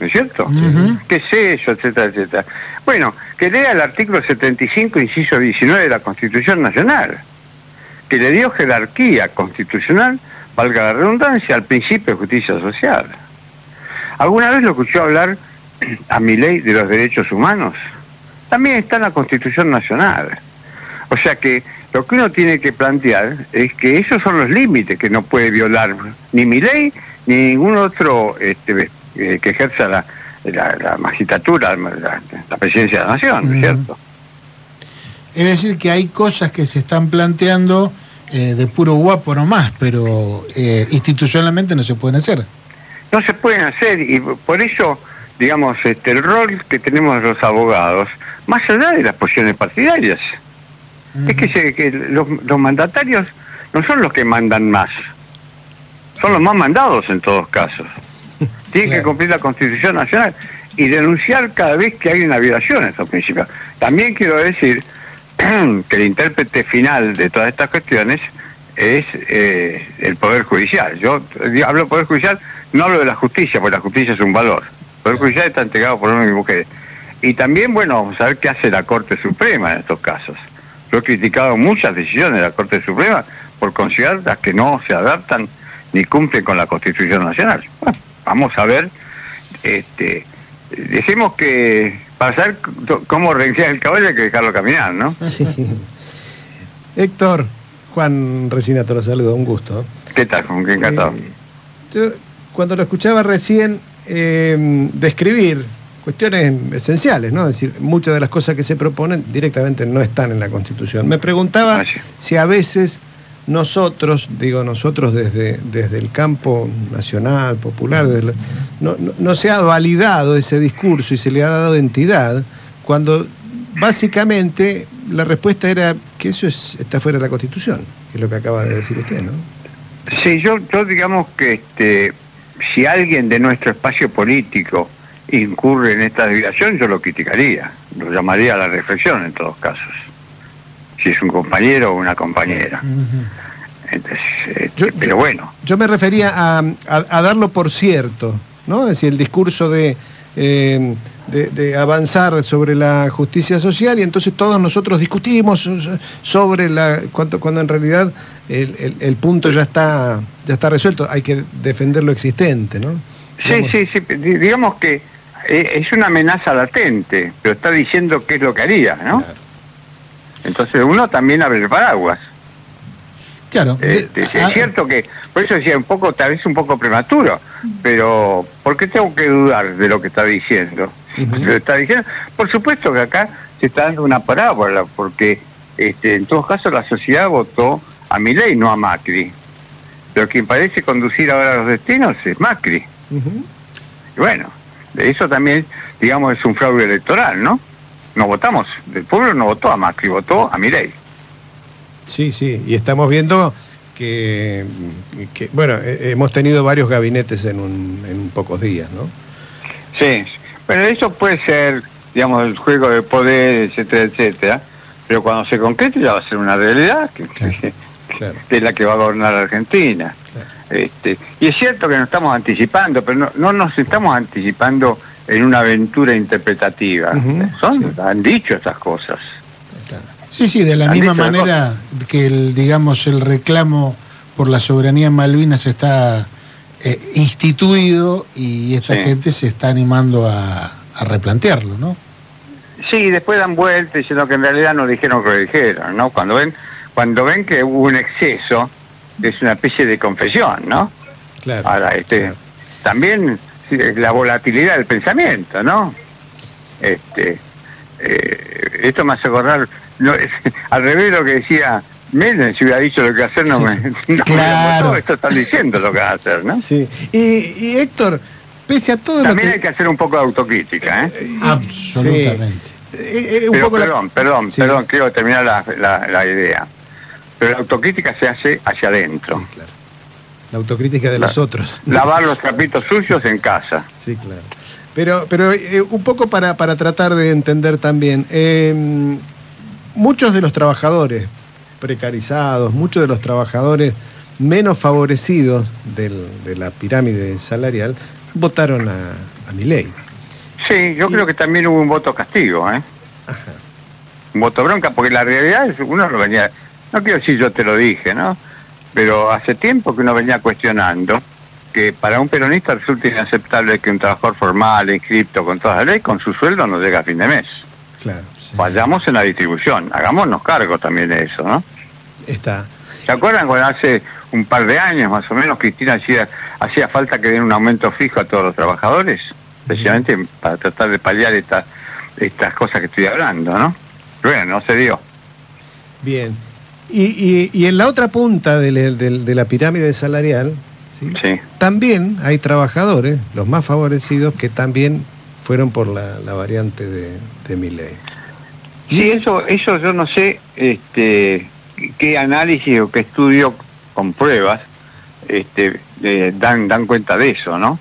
¿no es cierto? Ujú. ¿Qué es eso? Etcétera, etcétera. Bueno, que lea el artículo 75, inciso 19 de la Constitución Nacional, que le dio jerarquía constitucional, valga la redundancia, al principio de justicia social. ¿Alguna vez lo escuchó hablar a mi ley de los derechos humanos? También está en la Constitución Nacional. O sea que lo que uno tiene que plantear es que esos son los límites que no puede violar ni mi ley ni ningún otro este, eh, que ejerza la, la, la magistratura, la, la presidencia de la nación, ¿no es cierto? Es decir, que hay cosas que se están planteando eh, de puro guapo nomás, pero eh, institucionalmente no se pueden hacer. no se pueden hacer y por eso digamos este el rol que tenemos los abogados más allá de las posiciones partidarias. Es que, se- que los, los mandatarios no son los que mandan más son los más mandados en todos casos. Tienen que cumplir la Constitución Nacional y denunciar cada vez que hay una violación a esos principios también quiero decir que el intérprete final de todas estas cuestiones es eh, el Poder Judicial. Yo hablo del Poder Judicial, no hablo de la justicia, porque la justicia es un valor. Poder Judicial está entregado por hombres y mujeres. Y también, bueno, vamos a ver qué hace la Corte Suprema en estos casos. Yo he criticado muchas decisiones de la Corte Suprema por considerar las que no se adaptan ni cumplen con la Constitución Nacional. Bueno, vamos a ver, este, decimos que para saber cómo renunciar el caballo hay que dejarlo caminar, ¿no? Héctor, Juan Resinato, lo saludo, un gusto. ¿Qué tal? ¿Con qué encantado? Eh, yo, cuando lo escuchaba recién eh, describir cuestiones esenciales, ¿no? Es decir, muchas de las cosas que se proponen directamente no están en la Constitución. Me preguntaba si a veces nosotros, digo nosotros desde, desde el campo nacional, popular, desde la- no, no- no se ha validado ese discurso y se le ha dado entidad cuando básicamente la respuesta era que eso es, está fuera de la Constitución, que es lo que acaba de decir usted, ¿no? Sí, yo, yo digamos que este, si alguien de nuestro espacio político incurre en esta desviación, yo lo criticaría, lo llamaría a la reflexión en todos casos, si es un compañero o una compañera. Entonces, este, Yo- pero yo- bueno, Yo me refería a, a- a darlo por cierto, ¿no? Es decir, el discurso de, eh, de, de avanzar sobre la justicia social y entonces todos nosotros discutimos so- sobre la cuando, cuando en realidad el, el- el punto ya está ya está resuelto, hay que defender lo existente, ¿no? sí, Digamos, sí, sí, di- digamos que eh, es una amenaza latente, pero está diciendo qué es lo que haría, ¿no? Claro. Entonces uno también abre el paraguas. Claro. Este, es ah, cierto que, por eso decía un poco, tal vez un poco prematuro, pero ¿por qué tengo que dudar de lo que está diciendo? Lo está diciendo, por supuesto que acá se está dando una parábola, porque este, en todo caso la sociedad votó a Milei, no a Macri. Pero quien parece conducir ahora los destinos es Macri. Ujú. Y bueno, de eso también, digamos, es un fraude electoral, ¿no? No votamos, el pueblo no votó a Macri, votó a Milei. Sí, sí, y estamos viendo que, que, bueno, hemos tenido varios gabinetes en, un, en pocos días, ¿no? Sí, pero eso puede ser, digamos, el juego de poder, etcétera, etcétera, pero cuando se concrete ya va a ser una realidad, que, Claro. que es la que va a gobernar la Argentina. Este, y es cierto que nos estamos anticipando, pero no, no nos estamos anticipando en una aventura interpretativa. Son, sí. Han dicho esas cosas. Sí, sí, de la Han misma manera que el, digamos, el reclamo por la soberanía en Malvinas está eh, instituido y esta Sí. gente se está animando a, a replantearlo, ¿no? Sí, después dan vuelta diciendo que en realidad no dijeron lo que dijeron, ¿no? Cuando ven, cuando ven que hubo un exceso, es una especie de confesión, ¿no? Claro. Ahora, este, claro. también la volatilidad del pensamiento, ¿no? Este, eh, esto me hace acordar, no, es- al revés de lo que decía Menem, si hubiera dicho lo que hacer, no me, no me Claro. votó. esto están diciendo lo que va a hacer, ¿no? Sí. Y, y Héctor, pese a todo También lo hay que... que hacer un poco de autocrítica, ¿eh? Absolutamente. eh, eh, un Pero poco la- perdón, perdón, Sí. perdón, quiero terminar la, la, la idea. Pero la autocrítica se hace hacia adentro. Sí, claro. La autocrítica de los otros. Lavar los trapitos sucios en casa. Sí, claro. Pero, pero eh, un poco para, para tratar de entender también, eh, muchos de los trabajadores precarizados, muchos de los trabajadores menos favorecidos del- de la pirámide salarial votaron a, a Milei. Sí, yo creo que también hubo un voto castigo, ¿eh? Ajá. Un voto bronca, porque la realidad es uno lo venía, no quiero decir yo te lo dije, ¿no? Pero hace tiempo que uno venía cuestionando que para un peronista resulta inaceptable que un trabajador formal, inscripto con toda la ley, con su sueldo no llega a fin de mes. Claro, Vayamos en la distribución, hagámonos cargo también de eso, ¿no? está. ¿Se acuerdan cuando hace un par de años más o menos Cristina hacía, hacía falta que den un aumento fijo a todos los trabajadores? Especialmente para tratar de paliar estas estas cosas que estoy hablando, ¿no? Bueno, no se dio. Bien. Y, y, y en la otra punta de, de- de la pirámide salarial, ¿sí? Sí. también hay trabajadores, los más favorecidos, que también fueron por la, la variante de, de Milei. Sí, eso, eso yo no sé este, qué análisis o qué estudio con pruebas este, eh, dan, dan cuenta de eso, ¿no?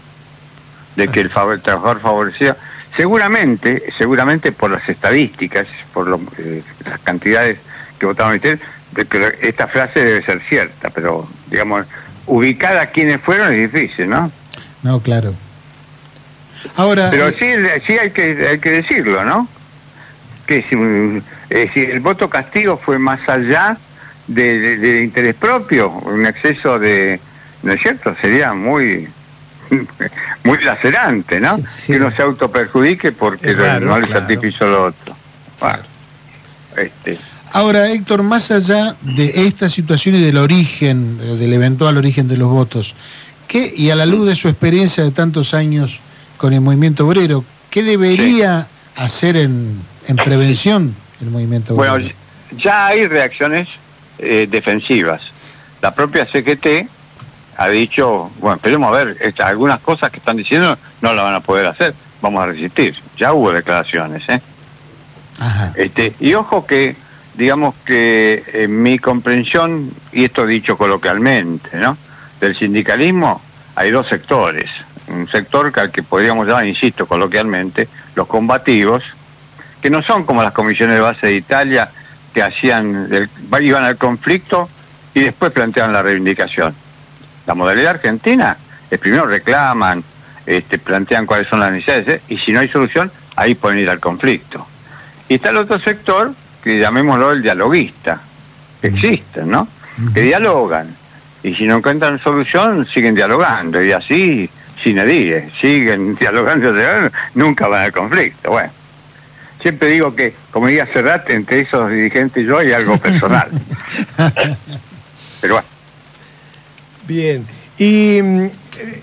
De que el, favor- el trabajador favorecido, seguramente, seguramente por las estadísticas, por lo- eh, las cantidades que votaron ustedes, de que esta frase debe ser cierta, pero digamos, ubicada a quienes fueron es difícil, ¿no? No, claro. Ahora, Pero eh, sí, sí hay que hay que decirlo, ¿no? Que si, eh, si el voto castigo fue más allá de, de- del interés propio, un exceso de, ¿no es cierto? Sería muy muy lacerante, ¿no? Sí. Que uno se autoperjudique porque Es raro, no le claro. satisfizo lo otro. Bueno, este, ahora, Héctor, más allá de esta situación y del origen, eh, del eventual origen de los votos, ¿qué, y a la luz de su experiencia de tantos años con el movimiento obrero, ¿qué debería hacer en, en prevención el movimiento obrero? Bueno, ya hay reacciones eh, defensivas. La propia CGT ha dicho, bueno, esperemos a ver, esta- algunas cosas que están diciendo no la van a poder hacer, vamos a resistir. Ya hubo declaraciones, ¿eh? Ajá. Este, y ojo que, digamos que en mi comprensión, y esto dicho coloquialmente, ¿no? Del sindicalismo hay dos sectores. Un sector que al que podríamos llamar, insisto, coloquialmente, los combativos, que no son como las comisiones de base de Italia que hacían, el- iban al conflicto y después planteaban la reivindicación. La modalidad argentina es primero reclaman, este, plantean cuáles son las necesidades ¿eh? y si no hay solución, ahí pueden ir al conflicto. Y está el otro sector, que llamémoslo el dialoguista, que existen, ¿no? Que dialogan. Y si no encuentran solución, siguen dialogando. Y así, sin edie, siguen dialogando, nunca van al conflicto. Bueno, siempre digo que, como diría Serrat, entre esos dirigentes y yo hay algo personal. Pero bueno. Bien. Y mm, eh,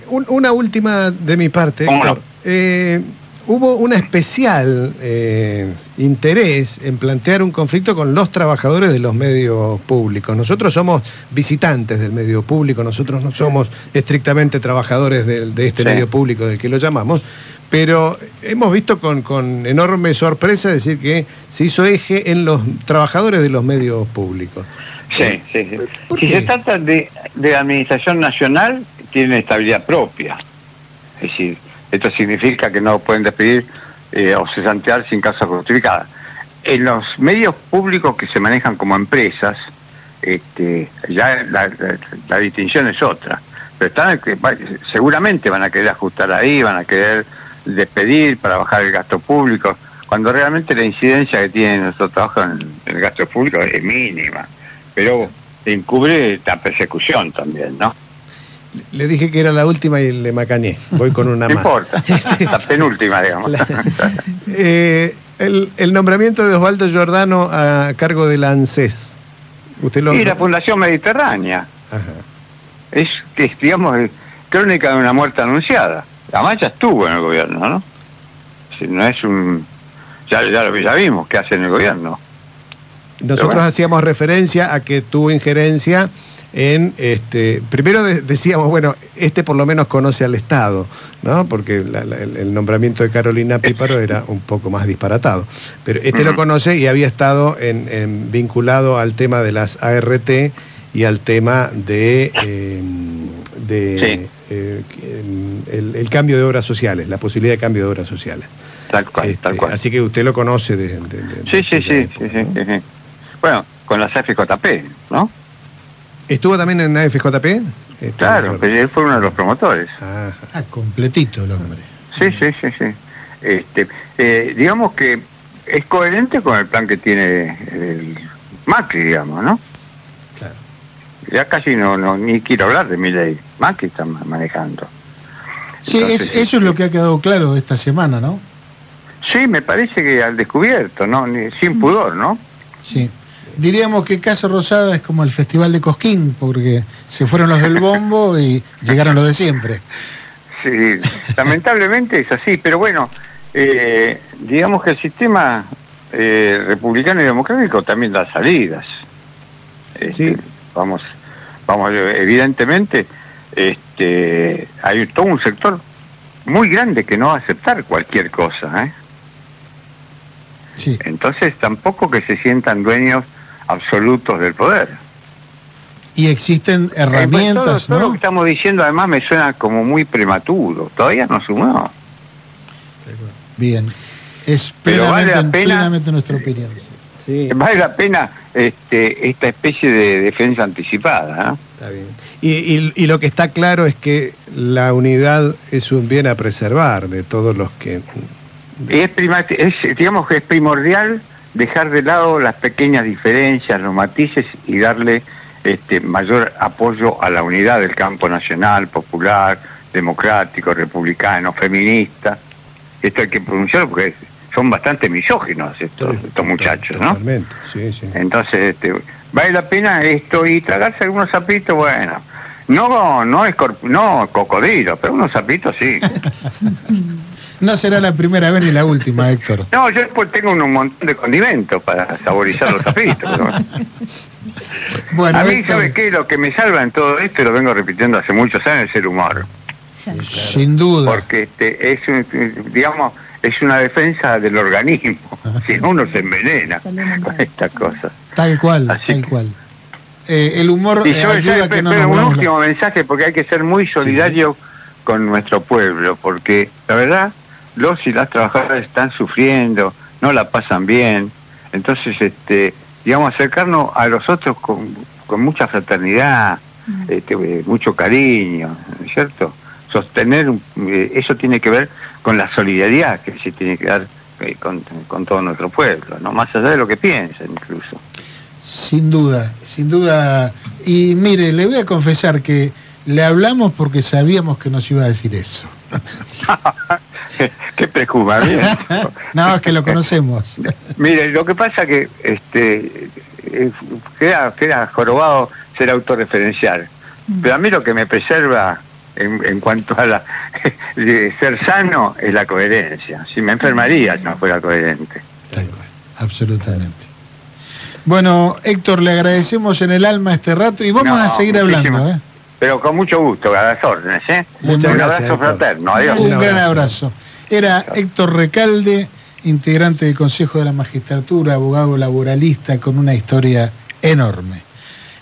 un- una última de mi parte. Héctor. Eh, hubo un especial eh, interés en plantear un conflicto con los trabajadores de los medios públicos. Nosotros somos visitantes del medio público, nosotros no somos estrictamente trabajadores de, de este Sí. medio público del que lo llamamos, pero hemos visto con, con enorme sorpresa decir que se hizo eje en los trabajadores de los medios públicos. Sí, sí, sí. ¿Por Si se trata de, de administración nacional, tienen estabilidad propia. Es decir, esto significa que no pueden despedir eh, o cesantear sin causa justificada. En los medios públicos que se manejan como empresas, este, ya la, la- la distinción es otra. Pero están, seguramente van a querer ajustar ahí, van a querer despedir para bajar el gasto público, cuando realmente la incidencia que tiene nuestro trabajo en, el gasto público es mínima. Pero encubre la persecución también, ¿no? Le dije que era la última y le macañé. Voy con una No más. importa, la penúltima, digamos. Eh, el, el nombramiento de Osvaldo Giordano a cargo de la ANSES. Usted lo y la Fundación Mediterránea, Ajá. es, que es, digamos, crónica de una muerte anunciada. Ya estuvo en el gobierno, ¿no? Si no es un... Ya, ya, lo- ya vimos qué hace en el gobierno. Nosotros bueno. hacíamos referencia a que tuvo injerencia en este primero de- decíamos bueno este por lo menos conoce al estado no porque la- la- el, el nombramiento de Carolina Píparo era un poco más disparatado pero este lo conoce y había estado en, en- vinculado al tema de las ART y al tema de eh, de Sí. Eh, el, el cambio de obras sociales la posibilidad de cambio de obras sociales Tal cual, Este, tal cual. así que usted lo conoce de, de- de- Sí, de sí, sí, época, sí, sí, ¿no? sí, sí. Bueno, con la CFJP, ¿no? ¿Estuvo también en AFJP? Este, Claro, pero él fue uno de los promotores. Ah, Ah, completito el hombre. Sí, sí, sí, sí. Este, eh, digamos que es coherente con el plan que tiene el Macri, digamos, ¿no? Ya casi no, no ni quiero hablar de mi ley. Macri está ma- manejando. Sí, es- eso es lo que ha quedado claro esta semana, ¿no? Sí, me parece que al descubierto, ¿no? Sin pudor, ¿no? Sí. Diríamos que Caso Rosada es como el Festival de Cosquín, porque se fueron los del bombo y llegaron los de siempre. Sí, lamentablemente es así, pero bueno, eh, digamos que el sistema eh, republicano y democrático también da salidas. Este, Sí. Vamos, vamos, eh, evidentemente, este, hay todo un sector muy grande que no va a aceptar cualquier cosa, ¿eh? Sí. Entonces tampoco que se sientan dueños absolutos del poder. Y existen Eh, pues, todo, herramientas, todo lo que ¿no? estamos diciendo además me suena como muy prematuro. Todavía no sumó. Bien. Es Pero vale la pena- nuestra opinión. sí. Sí, Vale la pena este, esta especie de defensa anticipada. ¿no? está bien. Y, y- y lo que está claro es que la unidad es un bien a preservar de todos los que... Es, prima- es, digamos que es primordial dejar de lado las pequeñas diferencias, los matices y darle este, mayor apoyo a la unidad del campo nacional, popular, democrático, republicano, feminista. Esto hay que pronunciarlo porque son bastante misóginos estos, estos muchachos, ¿no? Totalmente, sí, sí. Entonces, este, vale la pena esto y tragarse algunos sapitos, bueno. No, no, escorp- no cocodrilo, pero unos sapitos sí. No será la primera vez ni la última, Héctor. No, yo después tengo un, montón de condimentos para saborizar los sapitos. Bueno, a mí, Héctor, ¿sabe qué? Lo que me salva en todo esto, y lo vengo repitiendo hace muchos años, es el humor. sin duda. Porque este, es, un- digamos, es una defensa del organismo. Si no, uno se envenena con estas cosas. Tal cual, Así tal que- cual. Eh, el humor Y eh, yo ayuda ya- a que no pero nos un último mensaje, porque hay que ser muy solidario con nuestro pueblo, porque la verdad, los y las trabajadoras están sufriendo, no la pasan bien. Entonces, este, digamos, acercarnos a los otros con, con mucha fraternidad, este, eh, mucho cariño, ¿no es cierto? Sostener, eh, eso tiene que ver con la solidaridad que se tiene que dar eh, con, con todo nuestro pueblo, no más allá de lo que piensen incluso. Sin duda, sin duda. Y mire, le voy a confesar que le hablamos porque sabíamos que nos iba a decir eso. Qué preocupamiento. no, es que lo conocemos. Mire, lo que pasa que este eh, queda, queda jorobado ser autorreferencial. Pero a mí lo que me preserva en, en cuanto a la de ser sano es la coherencia. Si me enfermaría si no fuera coherente. Tal cual, absolutamente. Bueno, Héctor, le agradecemos en el alma este rato y vamos No, a seguir hablando. ¿eh? Pero con mucho gusto, a las órdenes, ¿eh? Muchas Un gracias, abrazo Héctor. fraterno, adiós. Un Un gran abrazo. abrazo. Era Héctor Recalde, integrante del Consejo de la Magistratura, abogado laboralista con una historia enorme.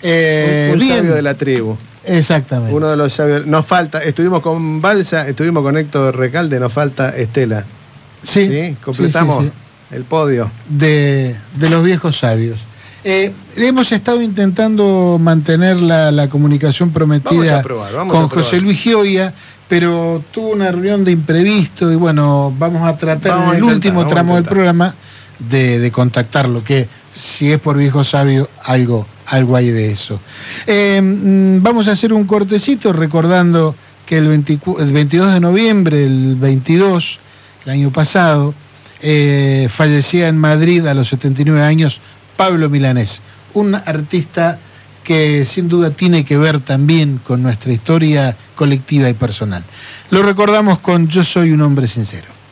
Eh, un un bien, sabio de la tribu. Exactamente. Uno de los sabios. Nos falta, estuvimos con Balsa, estuvimos con Héctor Recalde, nos falta Estela. sí, ¿Sí? Completamos sí, sí, sí. el podio. de, de los viejos sabios. Eh, hemos estado intentando mantener la, la comunicación prometida probar, con. José Luis Gioia, pero tuvo una reunión de imprevisto y bueno, vamos a tratar Vamos en el intentar, último tramo del programa de, de contactarlo, que si es por viejo sabio, algo, algo hay de eso. Eh, mm, vamos a hacer un cortecito recordando que el, 24 el 22 de noviembre, el 22, el año pasado, eh, fallecía en Madrid a los 79 años Pablo Milanés, un artista que sin duda tiene que ver también con nuestra historia colectiva y personal. Lo recordamos con Yo soy un hombre sincero.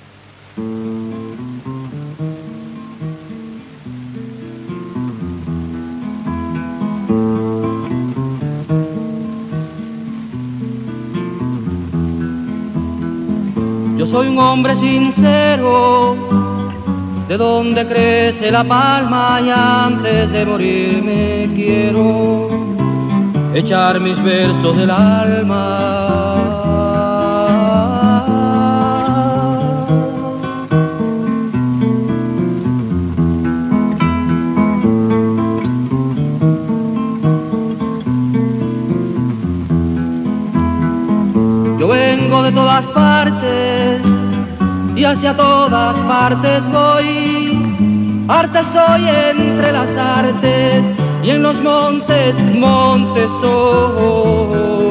Un hombre sincero, de donde crece la palma y antes de morirme quiero echar mis versos del alma. Yo vengo de todas partes y hacia todas partes voy. Arte soy entre las artes y en los montes, montes soy.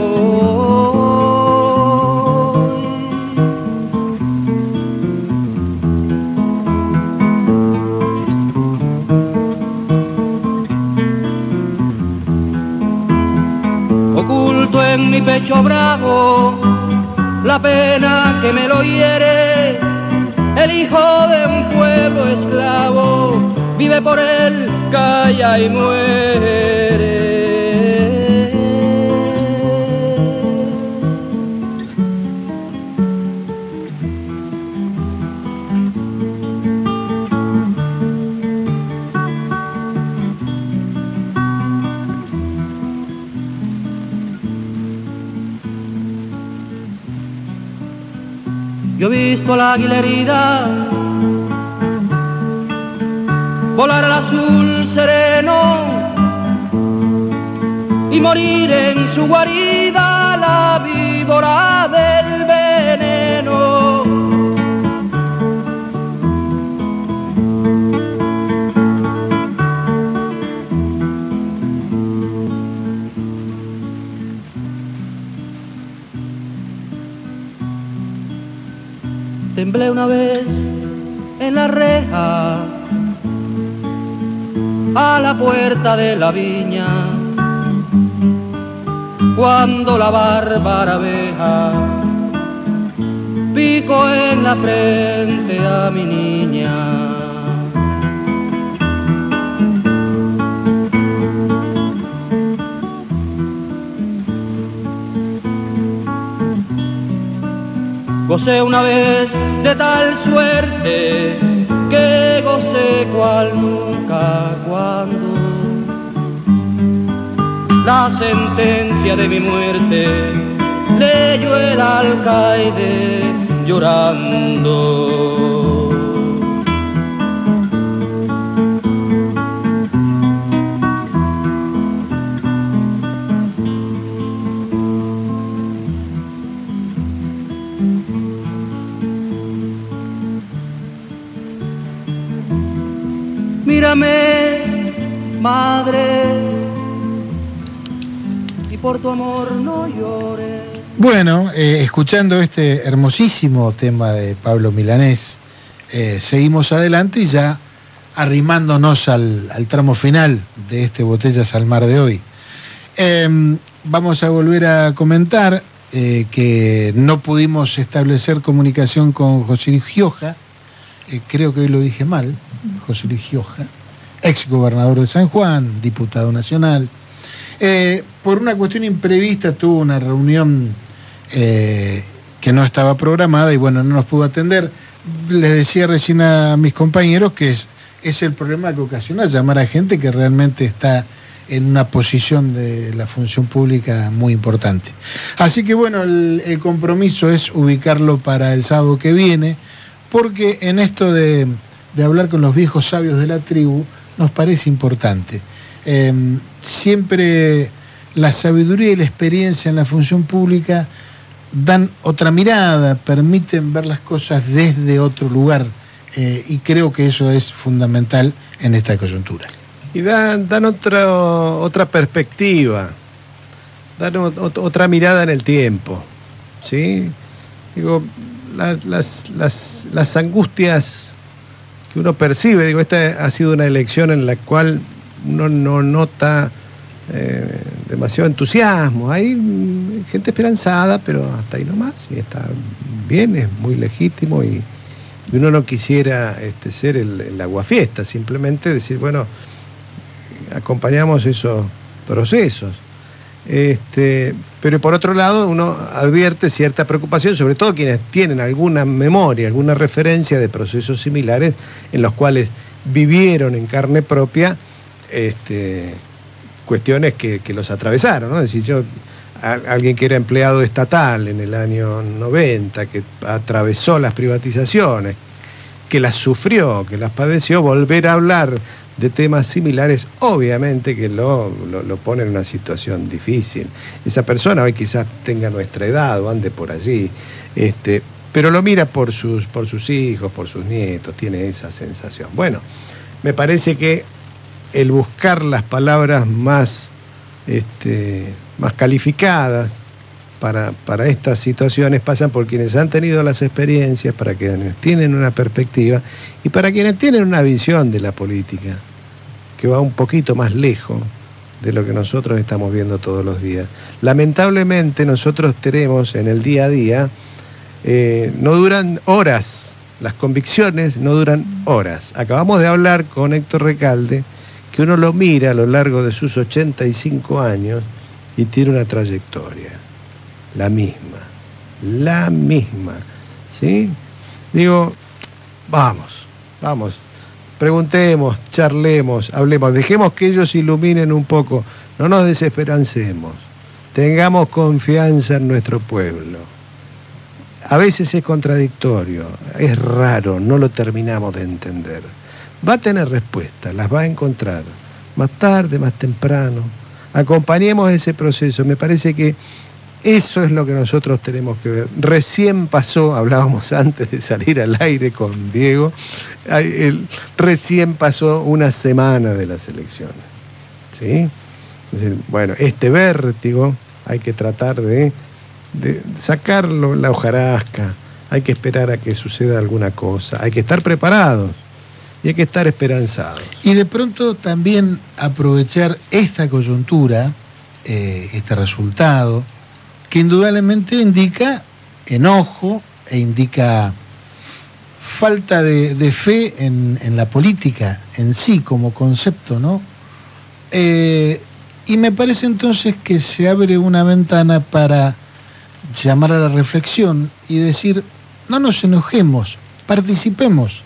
Oculto en mi pecho bravo la pena que me lo hiere, el hijo de un pueblo esclavo, vive por él, calla y muere. Visto al águila volar al azul sereno y morir en su guarida la víbora del Una vez en la reja a la puerta de la viña cuando la bárbara abeja pico en la frente a mi niña. Gocé una vez de tal suerte que gocé cual nunca cuando la sentencia de mi muerte leyó el alcaide llorando. Tu amor no llores. Bueno, eh, escuchando este hermosísimo tema de Pablo Milanés, eh, seguimos adelante y ya arrimándonos al, tramo final de este Botellas al Mar de hoy. Eh, vamos a volver a comentar eh, que no pudimos establecer comunicación con José Luis Gioja, creo que hoy lo dije mal, José Luis Gioja, ex gobernador de San Juan, diputado nacional. Eh, por una cuestión imprevista tuvo una reunión que no estaba programada y bueno, no nos pudo atender. Les decía recién a mis compañeros que es, es el problema que ocasiona llamar a gente que realmente está en una posición de la función pública muy importante. Así que bueno, el, el, compromiso es ubicarlo para el sábado que viene, porque en esto de, de hablar con los viejos sabios de la tribu nos parece importante. Eh, siempre la sabiduría y la experiencia en la función pública dan otra mirada, permiten ver las cosas desde otro lugar eh, y creo que eso es fundamental en esta coyuntura y dan, dan otra, otra perspectiva, dan otra mirada en el tiempo. ¿sí? Digo, la, las, las, las angustias que uno percibe, digo, esta ha sido una elección en la cual uno no nota eh, demasiado entusiasmo. Hay gente esperanzada, pero hasta ahí nomás, y está bien, es muy legítimo y, y uno no quisiera este, ser el, el aguafiesta, simplemente decir, bueno, acompañamos esos procesos. Este, pero por otro lado, uno advierte cierta preocupación, sobre todo quienes tienen alguna memoria, alguna referencia de procesos similares en los cuales vivieron en carne propia este, cuestiones que, los atravesaron. ¿no? Es decir, yo, alguien que era empleado estatal en el año 90, que atravesó las privatizaciones, que las sufrió, que las padeció, volver a hablar de temas similares, obviamente que lo, lo, lo, pone en una situación difícil. Esa persona hoy quizás tenga nuestra edad o ande por allí, este, pero lo mira por sus, por sus hijos, por sus nietos, tiene esa sensación. Bueno, me parece que el buscar las palabras más, este, más calificadas, para, para, estas situaciones pasan por quienes han tenido las experiencias, para quienes tienen una perspectiva y para quienes tienen una visión de la política que va un poquito más lejos de lo que nosotros estamos viendo todos los días. Lamentablemente nosotros tenemos en el día a día, eh, no duran horas, las convicciones no duran horas. Acabamos de hablar con Héctor Recalde, que uno lo mira a lo largo de sus 85 años y tiene una trayectoria, la misma, la misma, ¿sí? Digo, vamos, vamos, preguntemos, charlemos, hablemos, dejemos que ellos iluminen un poco, no nos desesperancemos, tengamos confianza en nuestro pueblo. A veces es contradictorio, es raro, no lo terminamos de entender. Va a tener respuestas, las va a encontrar, más tarde, más temprano. Acompañemos ese proceso, me parece que eso es lo que nosotros tenemos que ver. Recién pasó, hablábamos antes de salir al aire con Diego, recién pasó una semana de las elecciones. ¿sí? Bueno, este vértigo hay que tratar de, de sacarlo la hojarasca, hay que esperar a que suceda alguna cosa, hay que estar preparados y hay que estar esperanzados. Y de pronto también aprovechar esta coyuntura, eh, este resultado, que indudablemente indica enojo e indica falta de, fe en, en, la política en sí como concepto, ¿no? Eh, y me parece entonces que se abre una ventana para llamar a la reflexión y decir, no nos enojemos, participemos,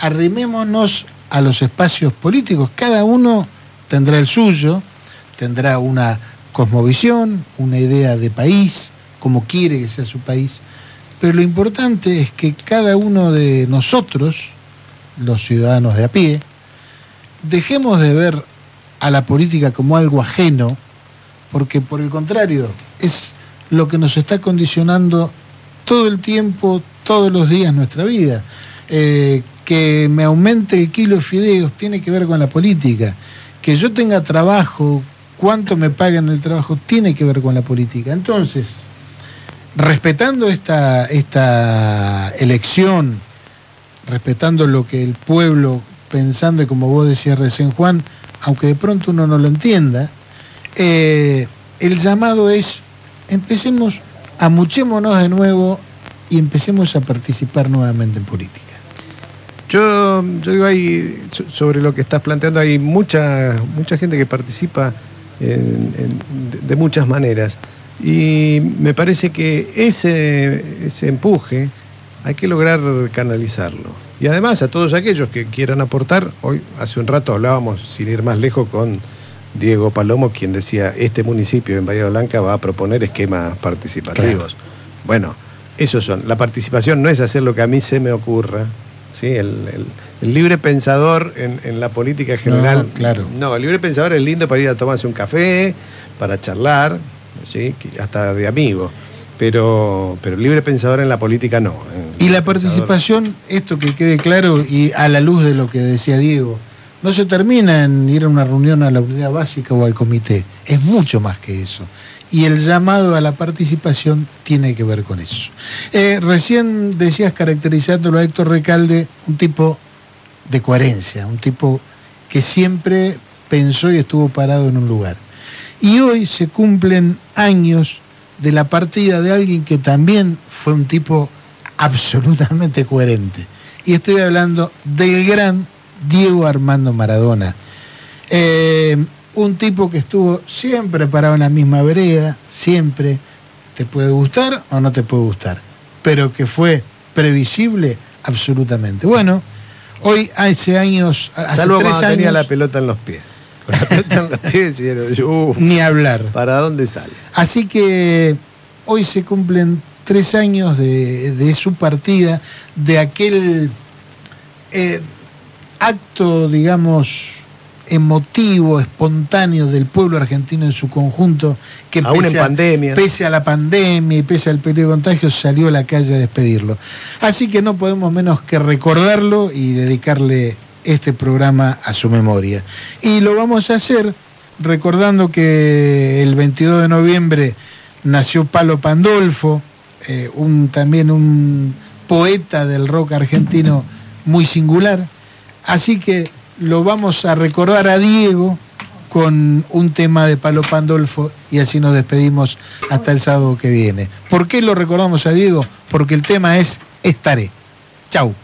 arrimémonos a los espacios políticos, cada uno tendrá el suyo, tendrá una cosmovisión, una idea de país, como quiere que sea su país, pero lo importante es que cada uno de nosotros, los ciudadanos de a pie, dejemos de ver a la política como algo ajeno, porque por el contrario, es lo que nos está condicionando todo el tiempo, todos los días nuestra vida. Eh, que me aumente el kilo de fideos tiene que ver con la política. Que yo tenga trabajo, cuánto me pagan el trabajo, tiene que ver con la política. Entonces, respetando esta, esta elección, respetando lo que el pueblo, pensando, y como vos decías recién Juan, aunque de pronto uno no lo entienda, eh, el llamado es, empecemos, amuchémonos de nuevo y empecemos a participar nuevamente en política. Yo, yo digo ahí, so- sobre lo que estás planteando, hay mucha, mucha gente que participa en- en- de, de muchas maneras. Y me parece que ese, ese empuje hay que lograr canalizarlo. Y además a todos aquellos que quieran aportar, hoy hace un rato hablábamos, sin ir más lejos, con Diego Palomo, quien decía, este municipio en Bahía Blanca va a proponer esquemas participativos. Bueno, esos son. La participación no es hacer lo que a mí se me ocurra. ¿Sí? El, el- el libre pensador en, en la política general. No, claro. No, el libre pensador es lindo para ir a tomarse un café, para charlar, ¿sí? Hasta de amigo. Pero, pero el libre pensador en la política no. Y la pensador- participación, esto que quede claro y a la luz de lo que decía Diego, no se termina en ir a una reunión a la unidad básica o al comité, es mucho más que eso. Y el llamado a la participación tiene que ver con eso. Eh, recién decías caracterizándolo a Héctor Recalde, un tipo de coherencia, un tipo que siempre pensó y estuvo parado en un lugar. Y hoy se cumplen años de la partida de alguien que también fue un tipo absolutamente coherente. Y estoy hablando del gran Diego Armando Maradona. Eh, un tipo que estuvo siempre parado en la misma vereda, siempre te puede gustar o no te puede gustar, pero que fue previsible absolutamente. Bueno, hoy hace años, hace Salvo tres cuando años, tenía la pelota en los pies. Con la pelota en los pies, decían, "Uf, ni hablar. ¿para dónde sale? Así que hoy se cumplen tres años de, de su partida, de aquel eh, acto, digamos, emotivo, espontáneo del pueblo argentino en su conjunto, que Aún en a- pandemia. pese a la pandemia y pese al periodo de contagio, salió a la calle a despedirlo. Así que no podemos menos que recordarlo y dedicarle este programa a su memoria. Y lo vamos a hacer recordando que el 22 de noviembre nació Palo Pandolfo, eh, un, también un poeta del rock argentino muy singular. Así que lo vamos a recordar a Diego con un tema de Palo Pandolfo y así nos despedimos hasta el sábado que viene. ¿Por qué lo recordamos a Diego? Porque el tema es Estaré. Chau.